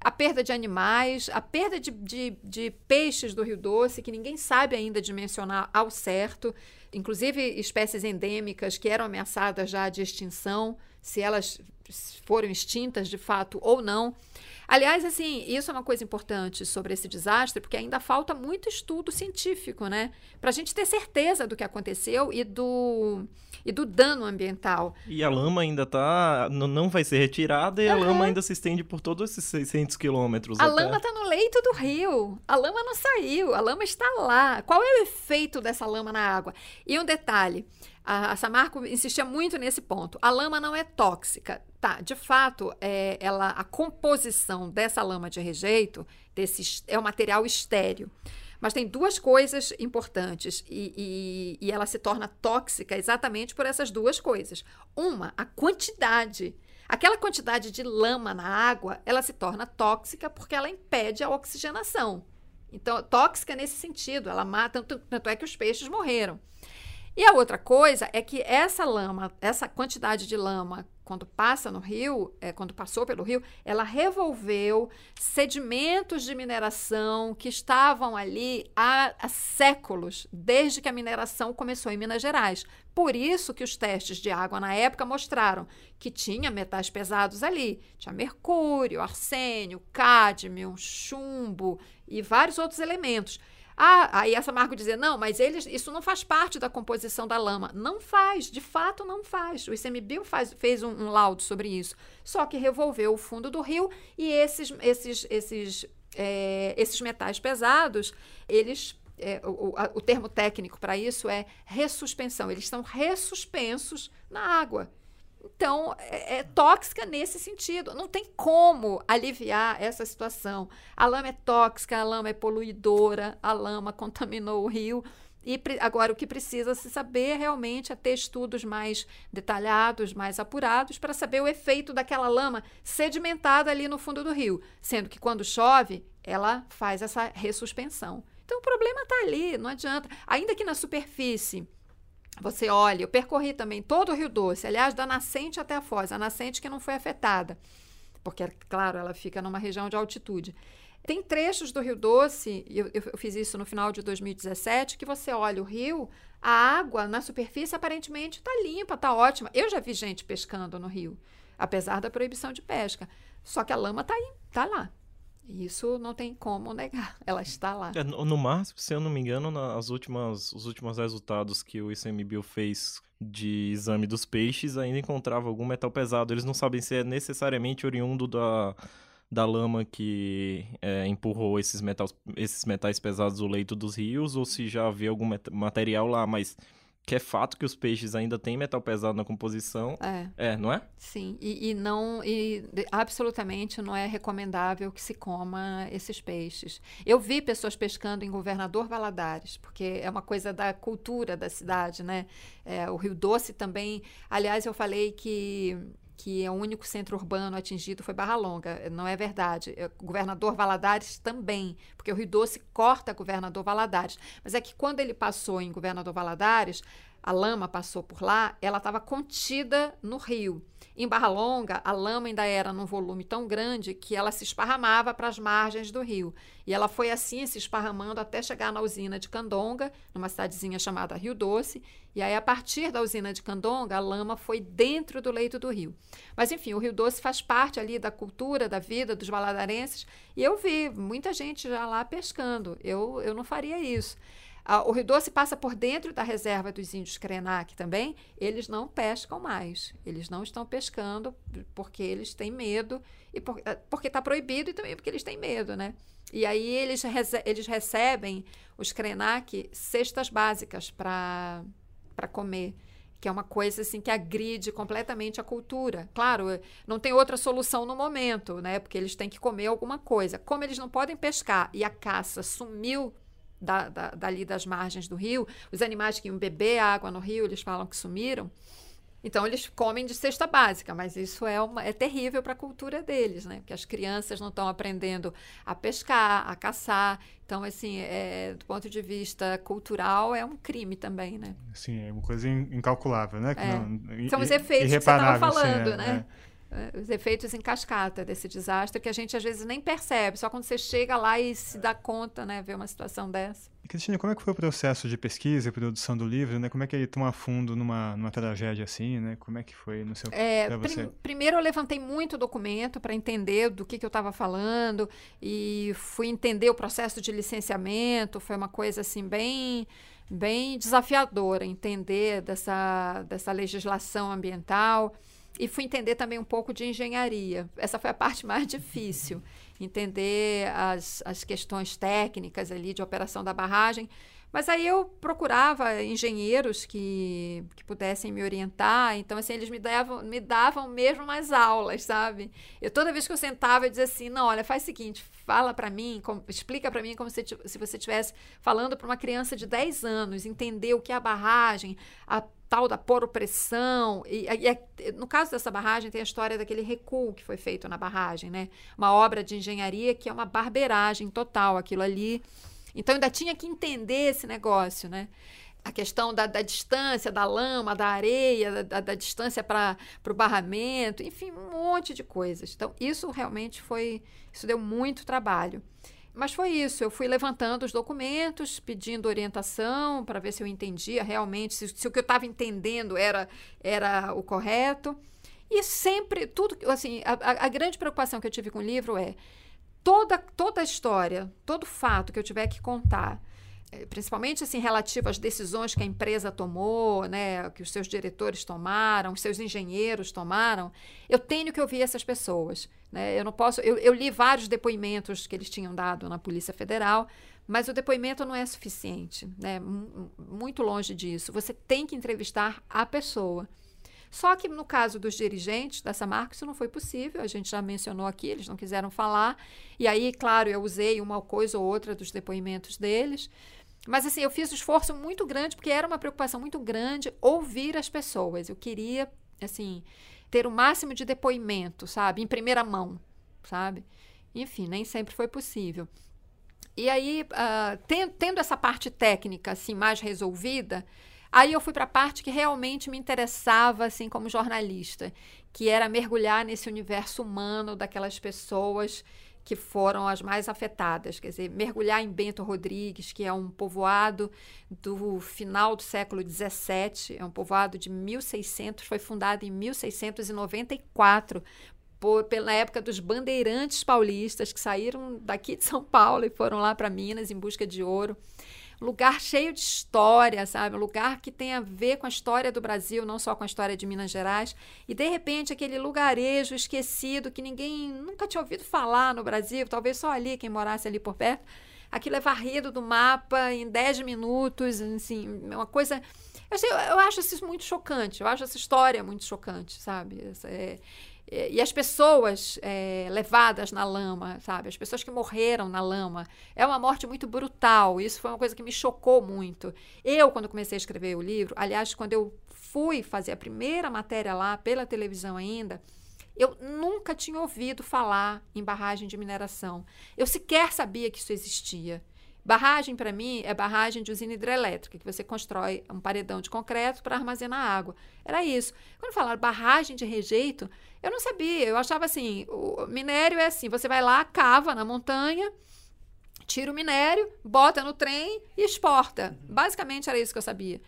a perda de animais, a perda de, de, de, peixes do Rio Doce, que ninguém sabe ainda dimensionar ao certo, inclusive espécies endêmicas que eram ameaçadas já de extinção, se elas foram extintas de fato ou não. Aliás, assim, isso é uma coisa importante sobre esse desastre, porque ainda falta muito estudo científico, né? Para a gente ter certeza do que aconteceu e do, e do dano ambiental. E a lama ainda tá. não vai ser retirada e uhum. a lama ainda se estende por todos esses 600 quilômetros. A até. lama está no leito do rio. A lama não saiu, a lama está lá. Qual é o efeito dessa lama na água? E um detalhe. A, a Samarco insistia muito nesse ponto. A lama não é tóxica. Tá, de fato, é, ela, a composição dessa lama de rejeito desse, é um material estéreo. Mas tem duas coisas importantes e, e, e ela se torna tóxica exatamente por essas duas coisas. Uma, a quantidade. Aquela quantidade de lama na água, ela se torna tóxica porque ela impede a oxigenação. Então, tóxica nesse sentido, ela mata, tanto, é que os peixes morreram. E a outra coisa é que essa lama, essa quantidade de lama, quando passa no rio, é, quando passou pelo rio, ela revolveu sedimentos de mineração que estavam ali há, há séculos, desde que a mineração começou em Minas Gerais. Por isso que os testes de água na época mostraram que tinha metais pesados ali. Tinha mercúrio, arsênio, cádmio, chumbo e vários outros elementos. Ah, aí essa Marco dizia, não, mas eles, isso não faz parte da composição da lama. Não faz, de fato não faz. O ICMBio faz, fez um, um, laudo sobre isso. Só que revolveu o fundo do rio e esses, esses, esses, é, esses metais pesados, eles é, o, a, o, termo técnico para isso é ressuspensão. Eles estão ressuspensos na água. Então, é, é, tóxica nesse sentido. Não tem como aliviar essa situação. A lama é tóxica, a lama é poluidora, a lama contaminou o rio. E agora o que precisa se saber realmente é ter estudos mais detalhados, mais apurados, para saber o efeito daquela lama sedimentada ali no fundo do rio. Sendo que quando chove, ela faz essa ressuspensão. Então o problema está ali, não adianta. Ainda que na superfície você olha, eu percorri também todo o Rio Doce, aliás, da nascente até a foz, a nascente que não foi afetada, porque, claro, ela fica numa região de altitude. Tem trechos do Rio Doce, eu, eu fiz isso no final de 2017, que você olha o rio, a água na superfície aparentemente está limpa, está ótima. Eu já vi gente pescando no rio, apesar da proibição de pesca. Só que a lama está aí, está lá. Isso não tem como negar, <laughs> ela está lá. É, no, mar, se eu não me engano, nas últimas, os últimos resultados que o ICMBio fez de exame dos peixes, ainda encontrava algum metal pesado. Eles não sabem se é necessariamente oriundo da, da lama que é, empurrou esses metais, esses metais pesados do leito dos rios, ou se já havia algum material lá, mas que é fato que os peixes ainda têm metal pesado na composição. É. É, não é? Sim, e, e não e absolutamente não é recomendável que se coma esses peixes. Eu vi pessoas pescando em Governador Valadares, porque é uma coisa da cultura da cidade, né? É, o Rio Doce também. Aliás, eu falei que que é o único centro urbano atingido foi Barra Longa. Não é verdade. É, governador Valadares também, porque o Rio Doce corta Governador Valadares. Mas é que quando ele passou em Governador Valadares, a lama passou por lá, ela estava contida no rio. Em Barra Longa, a lama ainda era num volume tão grande que ela se esparramava para as margens do rio. E ela foi assim se esparramando até chegar na usina de Candonga, numa cidadezinha chamada Rio Doce. E aí, a partir da usina de Candonga, a lama foi dentro do leito do rio. Mas, enfim, o Rio Doce faz parte ali da cultura, da vida dos valadarenses. E eu vi muita gente já lá pescando. Eu, eu não faria isso. Ah, o Rio Doce passa por dentro da reserva dos índios Krenak também. Eles não pescam mais. Eles não estão pescando porque eles têm medo e por, ah, porque está proibido e também porque eles têm medo, né? E aí eles, eles recebem os Krenak cestas básicas para comer que é uma coisa assim que agride completamente a cultura. Claro, não tem outra solução no momento, né? Porque eles têm que comer alguma coisa. Como eles não podem pescar e a caça sumiu da, da, dali das margens do rio. Os animais que iam beber água no rio, eles falam que sumiram. Então, eles comem de cesta básica, mas isso é, uma, é terrível para a cultura deles, né? Porque as crianças não estão aprendendo a pescar, a caçar. Então, assim, é, do ponto de vista cultural, é um crime também, né? Sim, é uma coisa incalculável, né? É. Não, São os efeitos que você estava falando, sim, é, né? É. Os efeitos em cascata desse desastre que a gente às vezes nem percebe, só quando você chega lá e se dá conta, né, ver uma situação dessa. Cristina, como é que foi o processo de pesquisa e produção do livro, né? Como é que ele toma fundo numa, numa tragédia assim, né? Como é que foi no seu é, você? Prim, primeiro eu levantei muito documento para entender do que, que eu estava falando e fui entender o processo de licenciamento, foi uma coisa assim bem bem desafiadora entender dessa, dessa legislação ambiental e fui entender também um pouco de engenharia. Essa foi a parte <laughs> mais difícil, entender as, as questões técnicas ali de operação da barragem. Mas aí eu procurava engenheiros que, que pudessem me orientar. Então, assim, eles me davam, me davam mesmo mais aulas, sabe? Eu, toda vez que eu sentava, eu dizia assim, não, olha, faz o seguinte, fala para mim, como, explica para mim como se, se você estivesse falando para uma criança de 10 anos, entender o que é a barragem, a tal da poropressão. E, e, e, no caso dessa barragem, tem a história daquele recuo que foi feito na barragem, né? Uma obra de engenharia que é uma barberagem total, aquilo ali. Então, ainda tinha que entender esse negócio, né? A questão da, da distância, da lama, da areia, da, da distância para o barramento, enfim, um monte de coisas. Então, isso realmente foi. Isso deu muito trabalho. Mas foi isso, eu fui levantando os documentos, pedindo orientação para ver se eu entendia realmente, se, se o que eu estava entendendo era, era o correto. E sempre, tudo, assim, a, a, grande preocupação que eu tive com o livro é toda, toda a história, todo fato que eu tiver que contar, principalmente assim relativo às decisões que a empresa tomou, né, que os seus diretores tomaram, os seus engenheiros tomaram, eu tenho que ouvir essas pessoas. Né? Eu não posso. Eu, eu li vários depoimentos que eles tinham dado na Polícia Federal, mas o depoimento não é suficiente, né? muito longe disso. Você tem que entrevistar a pessoa. Só que no caso dos dirigentes dessa marca, isso não foi possível. A gente já mencionou aqui, eles não quiseram falar. E aí, claro, eu usei uma coisa ou outra dos depoimentos deles. Mas assim, eu fiz um esforço muito grande, porque era uma preocupação muito grande ouvir as pessoas. Eu queria, assim, ter o máximo de depoimento, sabe? Em primeira mão, sabe? Enfim, nem sempre foi possível. E aí, uh, tendo essa parte técnica assim mais resolvida, aí eu fui para a parte que realmente me interessava assim como jornalista, que era mergulhar nesse universo humano daquelas pessoas que foram as mais afetadas. Quer dizer, mergulhar em Bento Rodrigues, que é um povoado do final do século XVII, é um povoado de 1600, foi fundado em 1694 por, pela época dos bandeirantes paulistas que saíram daqui de São Paulo e foram lá para Minas em busca de ouro lugar cheio de história, sabe? Um lugar que tem a ver com a história do Brasil, não só com a história de Minas Gerais. E de repente aquele lugarejo esquecido que ninguém nunca tinha ouvido falar no Brasil, talvez só ali quem morasse ali por perto. Aquilo é varrido do mapa em 10 minutos, assim, é uma coisa eu, eu acho isso muito chocante, eu acho essa história muito chocante, sabe? É, e as pessoas é, levadas na lama, sabe? As pessoas que morreram na lama. É uma morte muito brutal. Isso foi uma coisa que me chocou muito. Eu, quando comecei a escrever o livro, aliás, quando eu fui fazer a primeira matéria lá pela televisão ainda, eu nunca tinha ouvido falar em barragem de mineração. Eu sequer sabia que isso existia. Barragem, para mim, é barragem de usina hidrelétrica, que você constrói um paredão de concreto para armazenar água. Era isso. Quando falaram barragem de rejeito, eu não sabia. Eu achava assim: o minério é assim: você vai lá, cava na montanha, tira o minério, bota no trem e exporta. Basicamente era isso que eu sabia.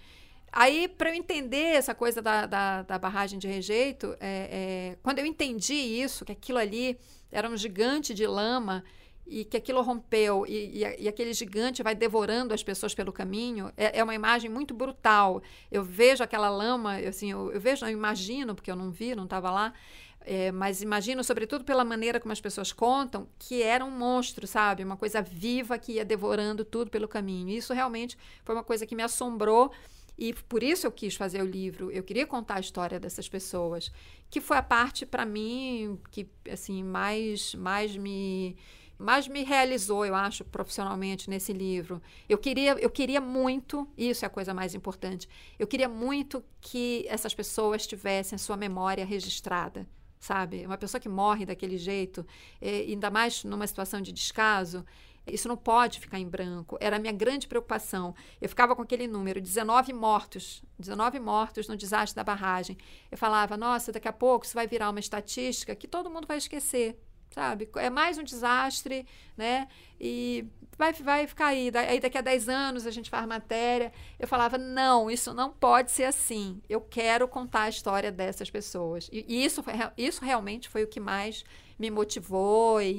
Aí, para eu entender essa coisa da, da, da barragem de rejeito, é, é, quando eu entendi isso, que aquilo ali era um gigante de lama e que aquilo rompeu e, e, e, aquele gigante vai devorando as pessoas pelo caminho, é, é uma imagem muito brutal. Eu vejo aquela lama, assim, eu, eu vejo, eu imagino, porque eu não vi, não estava lá, é, mas imagino, sobretudo pela maneira como as pessoas contam, que era um monstro, sabe? Uma coisa viva que ia devorando tudo pelo caminho. Isso realmente foi uma coisa que me assombrou. E por isso eu quis fazer o livro. Eu queria contar a história dessas pessoas, que foi a parte para mim que assim mais mais me mais me realizou, eu acho, profissionalmente nesse livro. Eu queria, eu queria muito, isso é a coisa mais importante. Eu queria muito que essas pessoas tivessem a sua memória registrada, sabe? Uma pessoa que morre daquele jeito, é, ainda mais numa situação de descaso, isso não pode ficar em branco. Era a minha grande preocupação. Eu ficava com aquele número, 19 mortos, 19 mortos no desastre da barragem. Eu falava, nossa, daqui a pouco isso vai virar uma estatística que todo mundo vai esquecer, sabe? É mais um desastre, né? E vai, vai ficar aí. Aí daqui a 10 anos a gente faz matéria. Eu falava, não, isso não pode ser assim. Eu quero contar a história dessas pessoas. E, e isso, isso realmente foi o que mais me motivou e,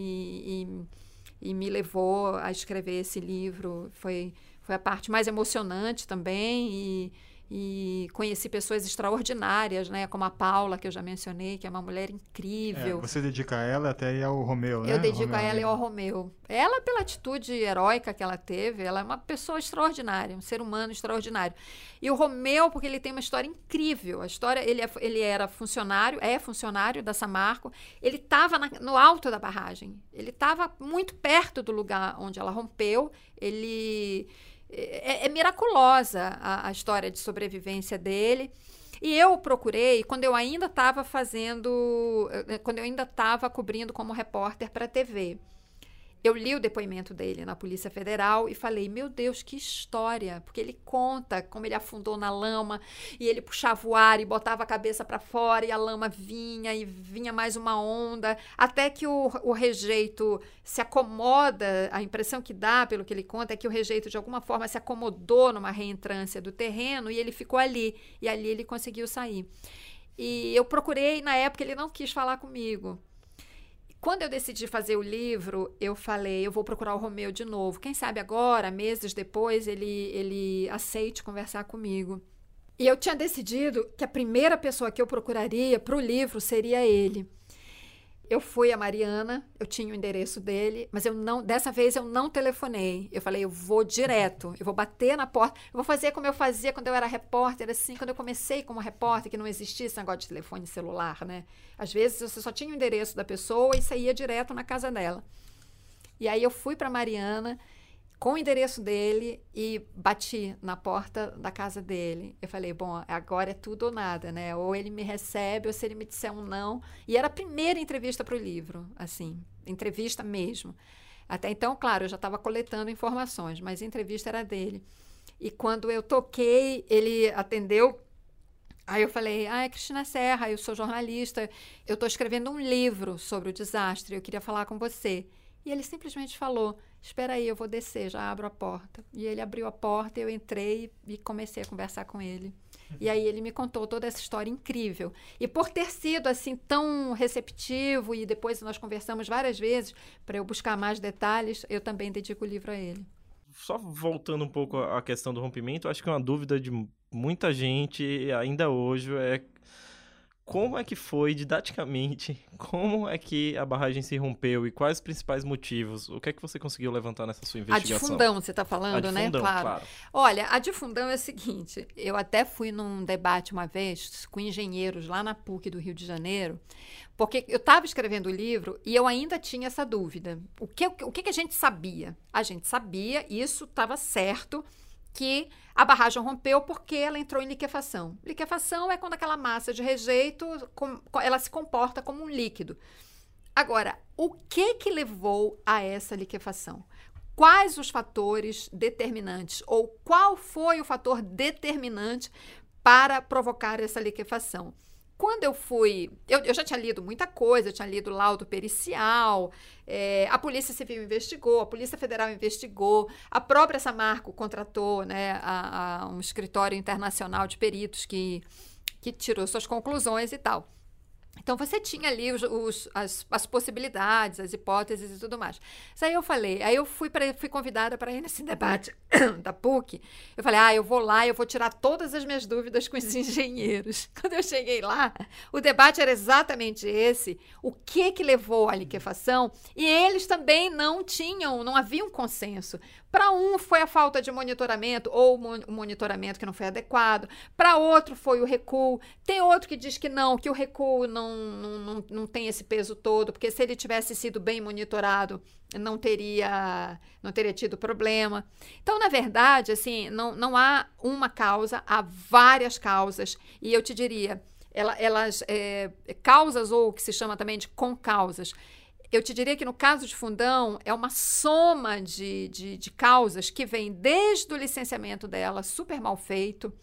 e e me levou a escrever esse livro. Foi, foi a parte mais emocionante também e, e conheci pessoas extraordinárias, né? Como a Paula, que eu já mencionei, que é uma mulher incrível. É, você dedica a ela até ao Romeu, né? Eu dedico Romeu a ela e ao Romeu. Ela, pela atitude heróica que ela teve, ela é uma pessoa extraordinária, um ser humano extraordinário. E o Romeu, porque ele tem uma história incrível. A história, ele, é, ele era funcionário, é funcionário da Samarco. Ele estava no alto da barragem. Ele estava muito perto do lugar onde ela rompeu. Ele é, é miraculosa a, a, história de sobrevivência dele. E eu procurei quando eu ainda estava fazendo, eh, quando eu ainda estava cobrindo como repórter para a TV. Eu li o depoimento dele na Polícia Federal e falei: Meu Deus, que história! Porque ele conta como ele afundou na lama e ele puxava o ar e botava a cabeça para fora e a lama vinha e vinha mais uma onda, até que o, o rejeito se acomoda. A impressão que dá, pelo que ele conta, é que o rejeito de alguma forma se acomodou numa reentrância do terreno e ele ficou ali. E ali ele conseguiu sair. E eu procurei, na época ele não quis falar comigo. Quando eu decidi fazer o livro, eu falei, eu vou procurar o Romeu de novo. Quem sabe agora, meses depois, ele, ele aceite conversar comigo. E eu tinha decidido que a primeira pessoa que eu procuraria para o livro seria ele. Eu fui a Mariana, eu tinha o endereço dele, mas eu não, dessa vez eu não telefonei. Eu falei, eu vou direto, eu vou bater na porta, eu vou fazer como eu fazia quando eu era repórter, assim, quando eu comecei como repórter, que não existia esse negócio de telefone celular, né? Às vezes você só tinha o endereço da pessoa e saía direto na casa dela. E aí eu fui para Mariana, com o endereço dele e bati na porta da casa dele. Eu falei, bom, agora é tudo ou nada, né? Ou ele me recebe, ou se ele me disser um não. E era a primeira entrevista para o livro, assim, entrevista mesmo. Até então, claro, eu já estava coletando informações, mas a entrevista era dele. E quando eu toquei, ele atendeu. Aí eu falei, ah, é Cristina Serra, eu sou jornalista, eu estou escrevendo um livro sobre o desastre, eu queria falar com você. E ele simplesmente falou: Espera aí, eu vou descer, já abro a porta. E ele abriu a porta, eu entrei e comecei a conversar com ele. E aí ele me contou toda essa história incrível. E por ter sido assim tão receptivo e depois nós conversamos várias vezes para eu buscar mais detalhes, eu também dedico o livro a ele. Só voltando um pouco à questão do rompimento, acho que uma dúvida de muita gente ainda hoje é como é que foi didaticamente, <laughs> como é que a barragem se rompeu e quais os principais motivos? O que é que você conseguiu levantar nessa sua investigação? A de fundão, você está falando, né? Fundão, claro. claro. Olha, a de fundão é o seguinte, eu até fui num debate uma vez com engenheiros lá na PUC do Rio de Janeiro, porque eu estava escrevendo o livro e eu ainda tinha essa dúvida. O que, o que a gente sabia? A gente sabia, isso estava certo, que a barragem rompeu porque ela entrou em liquefação. Liquefação é quando aquela massa de rejeito ela se comporta como um líquido. Agora, o que que levou a essa liquefação? Quais os fatores determinantes ou qual foi o fator determinante para provocar essa liquefação? Quando eu fui, eu, eu, já tinha lido muita coisa, eu tinha lido laudo pericial, é, a Polícia Civil investigou, a Polícia Federal investigou, a própria Samarco contratou né, a, a um escritório internacional de peritos que, que tirou suas conclusões e tal. Então você tinha ali os, os, as, as, possibilidades, as hipóteses e tudo mais. Isso aí eu falei, aí eu fui, pra, fui convidada para ir nesse debate <coughs> da PUC. Eu falei, ah, eu vou lá, eu vou tirar todas as minhas dúvidas com os <laughs> engenheiros. Quando eu cheguei lá, o debate era exatamente esse: o que que levou à liquefação? E eles também não tinham, não havia um consenso. Para um foi a falta de monitoramento ou o monitoramento que não foi adequado. Para outro foi o recuo. Tem outro que diz que não, que o recuo não, não, não, não tem esse peso todo, porque se ele tivesse sido bem monitorado, não teria não teria tido problema. Então, na verdade, assim, não, não há uma causa, há várias causas. E eu te diria, ela, elas é, causas ou o que se chama também de concausas. Eu te diria que no caso de fundão é uma soma de, de, de causas que vem desde o licenciamento dela, super mal feito,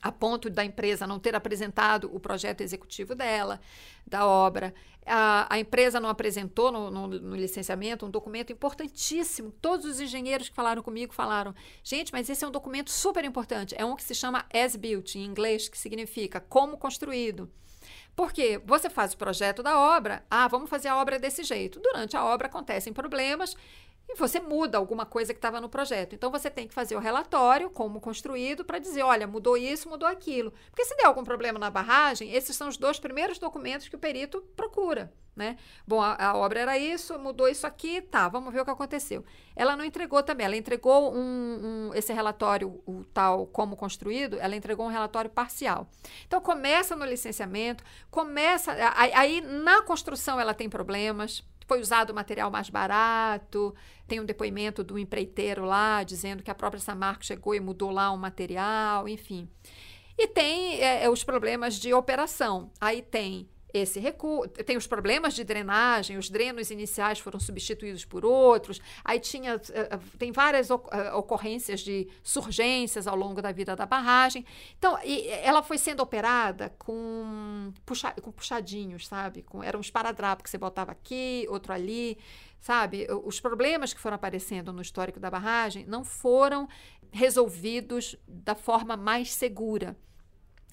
a ponto da empresa não ter apresentado o projeto executivo dela, da obra. A, a empresa não apresentou no, no, no, licenciamento um documento importantíssimo. Todos os engenheiros que falaram comigo falaram: gente, mas esse é um documento super importante. É um que se chama as-built, em inglês, que significa como construído. Porque você faz o projeto da obra, ah, vamos fazer a obra desse jeito. Durante a obra acontecem problemas e você muda alguma coisa que estava no projeto. Então você tem que fazer o relatório, como construído, para dizer, olha, mudou isso, mudou aquilo. Porque se der algum problema na barragem, esses são os dois primeiros documentos que o perito procura. Né? Bom, a, a obra era isso, mudou isso aqui, tá, vamos ver o que aconteceu. Ela não entregou também, ela entregou um, um, esse relatório, o tal como construído, ela entregou um relatório parcial. Então começa no licenciamento, começa. Aí, aí na construção ela tem problemas, foi usado material mais barato. Tem um depoimento do empreiteiro lá dizendo que a própria Samarco chegou e mudou lá um material, enfim. E tem é, é os problemas de operação. Aí tem esse recuo. Tem os problemas de drenagem, os drenos iniciais foram substituídos por outros. Aí tinha, eh, eh, tem várias eh, ocorrências de surgências ao longo da vida da barragem. Então, ela foi sendo operada com, puxa, com puxadinhos, sabe? Com, eram uns paradrapos que você botava aqui, outro ali, sabe? Os problemas que foram aparecendo no histórico da barragem não foram resolvidos da forma mais segura.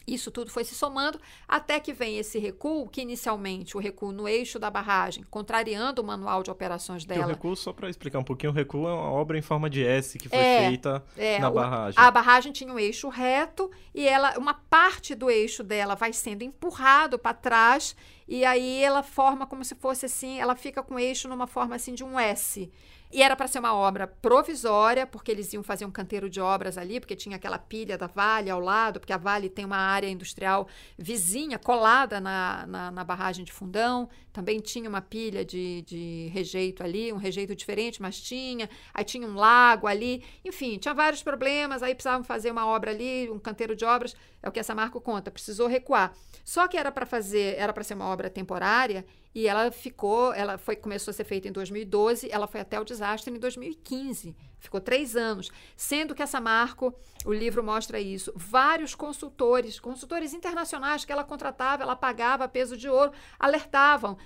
Isso tudo foi se somando até que vem esse recuo, que inicialmente o recuo no eixo da barragem, contrariando o manual de operações dela. o recuo, só para explicar um pouquinho, o recuo é uma obra em forma de S que foi é, feita é, na barragem. A barragem tinha um eixo reto e ela, uma parte do eixo dela vai sendo empurrado para trás e aí ela forma como se fosse assim, ela fica com o eixo numa forma assim de um S. E era para ser uma obra provisória, porque eles iam fazer um canteiro de obras ali, porque tinha aquela pilha da Vale ao lado, porque a Vale tem uma área industrial vizinha, colada na, na, na barragem de Fundão. Também tinha uma pilha de, de rejeito ali, um rejeito diferente, mas tinha. Aí tinha um lago ali. Enfim, tinha vários problemas. Aí precisavam fazer uma obra ali, um canteiro de obras. É o que essa Marco conta. Precisou recuar. Só que era para fazer, era para ser uma obra temporária e ela ficou, ela foi começou a ser feita em 2012, ela foi até o desastre em 2015. Ficou três anos. Sendo que essa Marco, o livro mostra isso. Vários consultores, consultores internacionais que ela contratava, ela pagava peso de ouro, alertavam.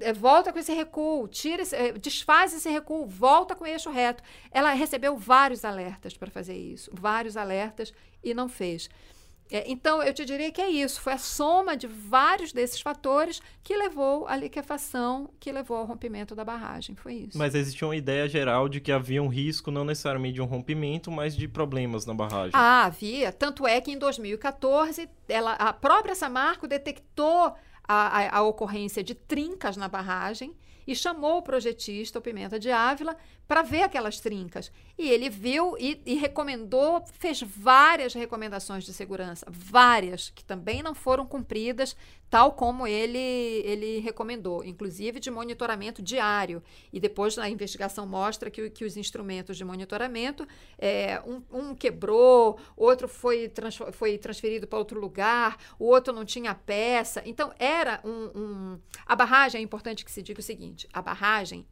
Eh, volta com esse recuo, tira esse, eh, desfaz esse recuo, volta com o eixo reto. Ela recebeu vários alertas para fazer isso, vários alertas e não fez. É, então, eu te diria que é isso. Foi a soma de vários desses fatores que levou à liquefação, que levou ao rompimento da barragem. Foi isso. Mas existia uma ideia geral de que havia um risco, não necessariamente de um rompimento, mas de problemas na barragem. Ah, havia. Tanto é que em 2014, ela, a própria Samarco detectou a, a, a ocorrência de trincas na barragem e chamou o projetista, o Pimenta de Ávila, para ver aquelas trincas. E ele viu e, e, recomendou, fez várias recomendações de segurança, várias, que também não foram cumpridas, tal como ele, ele recomendou, inclusive de monitoramento diário. E depois a investigação mostra que, que os instrumentos de monitoramento, é, um, um, quebrou, outro foi, trans, foi transferido para outro lugar, o outro não tinha peça. Então, era um, um. A barragem, é importante que se diga o seguinte: a barragem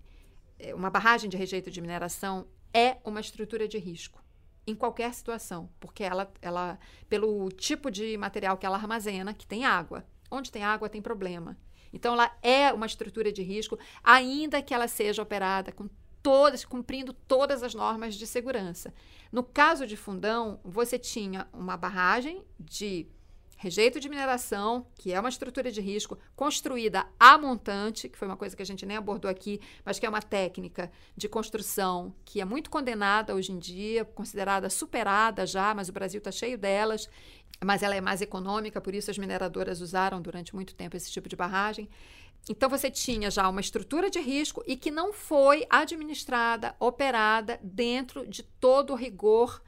uma barragem de rejeito de mineração é uma estrutura de risco em qualquer situação, porque ela, ela, pelo tipo de material que ela armazena, que tem água. Onde tem água tem problema. Então ela é uma estrutura de risco, ainda que ela seja operada com todas, cumprindo todas as normas de segurança. No caso de Fundão, você tinha uma barragem de rejeito de mineração, que é uma estrutura de risco construída a montante, que foi uma coisa que a gente nem abordou aqui, mas que é uma técnica de construção que é muito condenada hoje em dia, considerada superada já, mas o Brasil está cheio delas, mas ela é mais econômica, por isso as mineradoras usaram durante muito tempo esse tipo de barragem. Então você tinha já uma estrutura de risco e que não foi administrada, operada dentro de todo o rigor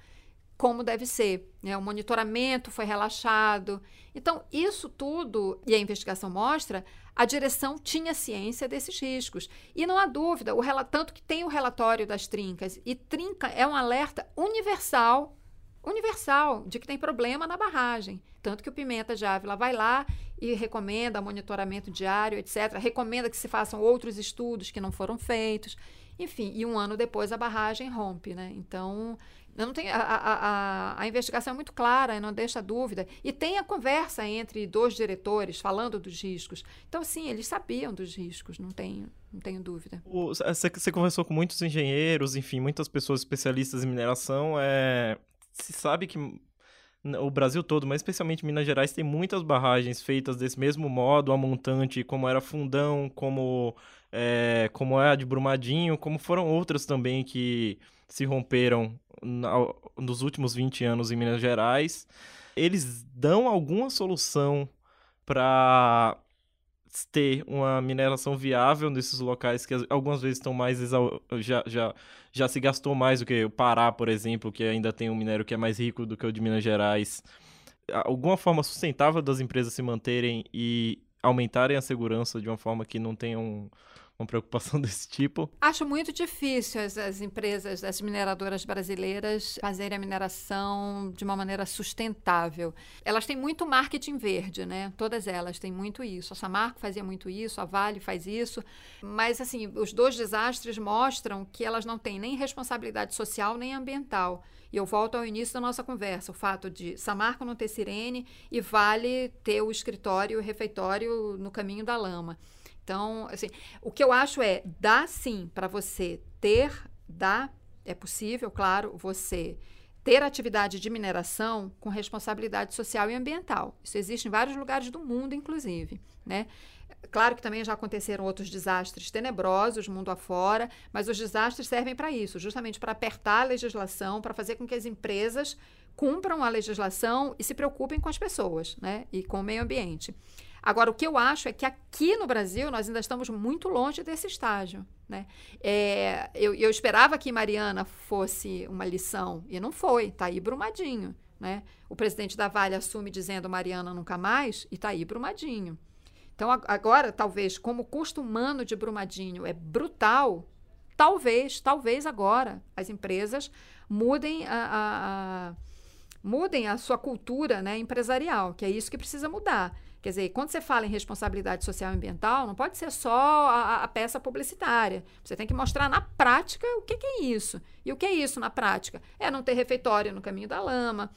como deve ser. Né? O monitoramento foi relaxado. Então, isso tudo, e a investigação mostra, a direção tinha ciência desses riscos. E não há dúvida, o tanto que tem o relatório das trincas, e trinca é um alerta universal, universal, de que tem problema na barragem. Tanto que o Pimenta de Ávila vai lá e recomenda monitoramento diário, etc. Recomenda que se façam outros estudos que não foram feitos. Enfim, e um ano depois a barragem rompe, né? Então, não tem, a, a, a, investigação é muito clara, não deixa dúvida. E tem a conversa entre dois diretores falando dos riscos. Então, sim, eles sabiam dos riscos, não tenho, não tenho dúvida. Você, você conversou com muitos engenheiros, enfim, muitas pessoas especialistas em mineração. É, se sabe que o Brasil todo, mas especialmente Minas Gerais, tem muitas barragens feitas desse mesmo modo, a montante, como era Fundão, como é, como é a de Brumadinho, como foram outras também que se romperam nos últimos 20 anos em Minas Gerais, eles dão alguma solução para ter uma mineração viável nesses locais que algumas vezes estão mais já, já, já se gastou mais do que o Pará, por exemplo, que ainda tem um minério que é mais rico do que o de Minas Gerais. Alguma forma sustentável das empresas se manterem e aumentarem a segurança de uma forma que não tenham um, uma preocupação <laughs> desse tipo? Acho muito difícil as, as, empresas, as mineradoras brasileiras fazerem a mineração de uma maneira sustentável. Elas têm muito marketing verde, né? Todas elas têm muito isso. A Samarco fazia muito isso, a Vale faz isso. Mas, assim, os dois desastres mostram que elas não têm nem responsabilidade social nem ambiental. E eu volto ao início da nossa conversa, o fato de Samarco não ter sirene e Vale ter o escritório, o refeitório no caminho da lama. Então, assim, o que eu acho é, dá sim para você ter, dá, é possível, claro, você ter atividade de mineração com responsabilidade social e ambiental. Isso existe em vários lugares do mundo, inclusive, né? Claro que também já aconteceram outros desastres tenebrosos mundo afora, mas os desastres servem para isso, justamente para apertar a legislação, para fazer com que as empresas cumpram a legislação e se preocupem com as pessoas, né? E com o meio ambiente. Agora, o que eu acho é que aqui no Brasil nós ainda estamos muito longe desse estágio. Né? É, eu, eu, esperava que Mariana fosse uma lição, e não foi, está aí Brumadinho. Né? O presidente da Vale assume dizendo Mariana nunca mais, e está aí Brumadinho. Então, agora, talvez, como o custo humano de Brumadinho é brutal, talvez, talvez agora as empresas mudem a, a, a mudem a sua cultura né, empresarial, que é isso que precisa mudar. Quer dizer, quando você fala em responsabilidade social e ambiental, não pode ser só a, a peça publicitária. Você tem que mostrar na prática o que, que, é isso. E o que é isso na prática? É não ter refeitório no caminho da lama,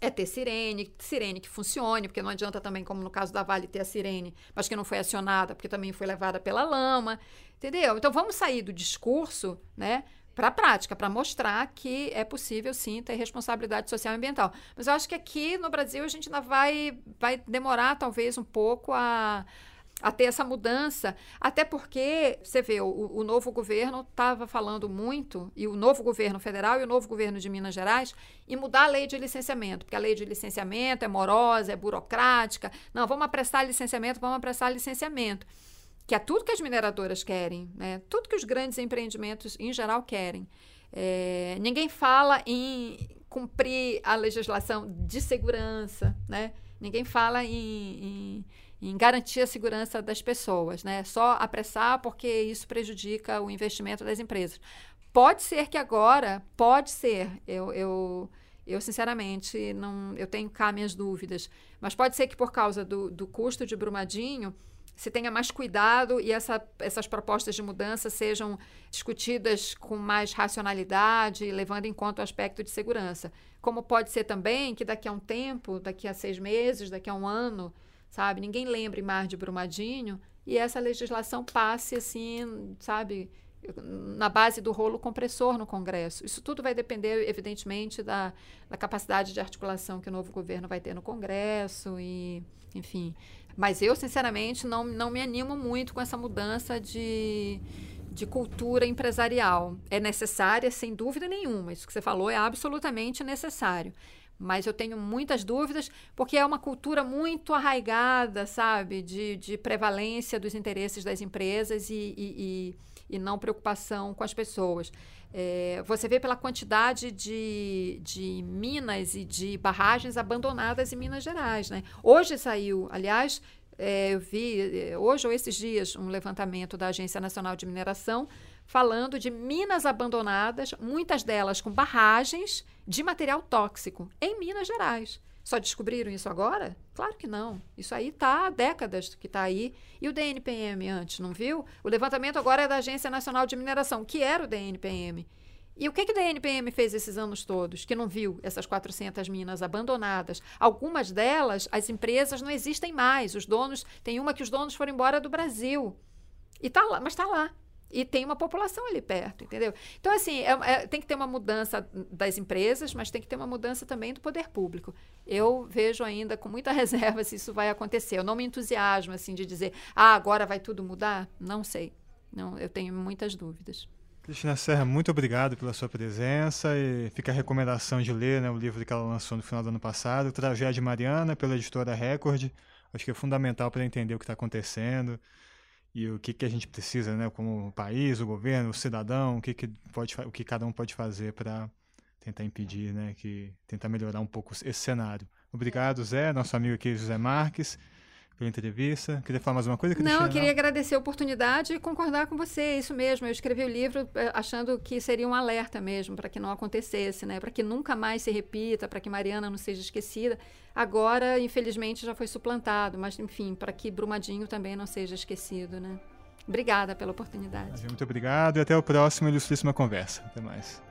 é ter sirene, sirene que funcione, porque não adianta também, como no caso da Vale, ter a sirene, mas que não foi acionada, porque também foi levada pela lama, entendeu? Então vamos sair do discurso, né? Para a prática, para mostrar que é possível sim ter responsabilidade social e ambiental. Mas eu acho que aqui no Brasil a gente ainda vai, vai demorar talvez um pouco a, a ter essa mudança, até porque, você vê, o, o novo governo estava falando muito, e o novo governo federal e o novo governo de Minas Gerais, em mudar a lei de licenciamento, porque a lei de licenciamento é morosa, é burocrática. Não, vamos apressar licenciamento, vamos apressar licenciamento que é tudo que as mineradoras querem, né? tudo que os grandes empreendimentos em geral querem. É, ninguém fala em cumprir a legislação de segurança, né? ninguém fala em, em, em garantir a segurança das pessoas, né? só apressar porque isso prejudica o investimento das empresas. Pode ser que agora, pode ser, eu, eu, eu sinceramente não, eu tenho cá minhas dúvidas, mas pode ser que por causa do, do custo de Brumadinho se tenha mais cuidado e essa, essas propostas de mudança sejam discutidas com mais racionalidade, levando em conta o aspecto de segurança. Como pode ser também que daqui a um tempo, daqui a seis meses, daqui a um ano, sabe, ninguém lembre mais de Brumadinho e essa legislação passe assim, sabe, na base do rolo compressor no Congresso. Isso tudo vai depender, evidentemente, da, da capacidade de articulação que o novo governo vai ter no Congresso e, enfim, mas eu, sinceramente, não, não me animo muito com essa mudança de, de cultura empresarial. É necessária, sem dúvida nenhuma. Isso que você falou é absolutamente necessário. mas eu tenho muitas dúvidas, porque é uma cultura muito arraigada, sabe, de, de prevalência dos interesses das empresas e, e, e, e não preocupação com as pessoas. É, você vê pela quantidade de, de minas e de barragens abandonadas em Minas Gerais. Né? Hoje saiu, aliás, é, eu vi é, hoje ou esses dias um levantamento da Agência Nacional de Mineração falando de minas abandonadas, muitas delas com barragens de material tóxico em Minas Gerais. Só descobriram isso agora? Claro que não. Isso aí está há décadas que está aí. E o DNPM antes, não viu? O levantamento agora é da Agência Nacional de Mineração, que era o DNPM. E o que, que o DNPM fez esses anos todos? Que não viu essas 400 minas abandonadas. Algumas delas, as empresas não existem mais. Os donos, tem uma que os donos foram embora do Brasil. E tá lá, mas está lá e tem uma população ali perto, entendeu? Então, assim, é, é, tem que ter uma mudança das empresas, mas tem que ter uma mudança também do poder público. Eu vejo ainda com muita <laughs> reserva se isso vai acontecer. Eu não me entusiasmo, assim, de dizer, ah, agora vai tudo mudar. Não sei. Não, eu tenho muitas dúvidas. Cristina Serra, muito obrigado pela sua presença e fica a recomendação de ler né, o livro que ela lançou no final do ano passado, Tragédia Mariana, pela editora Record. Acho que é fundamental para entender o que está acontecendo e o que, que a gente precisa, né, como país, o governo, o cidadão, o que, que, pode, o que cada um pode fazer para tentar impedir, né, que tentar melhorar um pouco esse cenário. Obrigado, Zé, nosso amigo aqui, José Marques pela entrevista. Queria falar mais uma coisa? Não, eu queria agradecer a oportunidade e concordar com você, é isso mesmo. Eu escrevi o livro eh, achando que seria um alerta mesmo para que não acontecesse, né? Para que nunca mais se repita, para que Mariana não seja esquecida. Agora, infelizmente, já foi suplantado, mas enfim, para que Brumadinho também não seja esquecido, né? Obrigada pela oportunidade. Muito obrigado e até o próximo Ilustríssima Conversa. Até mais.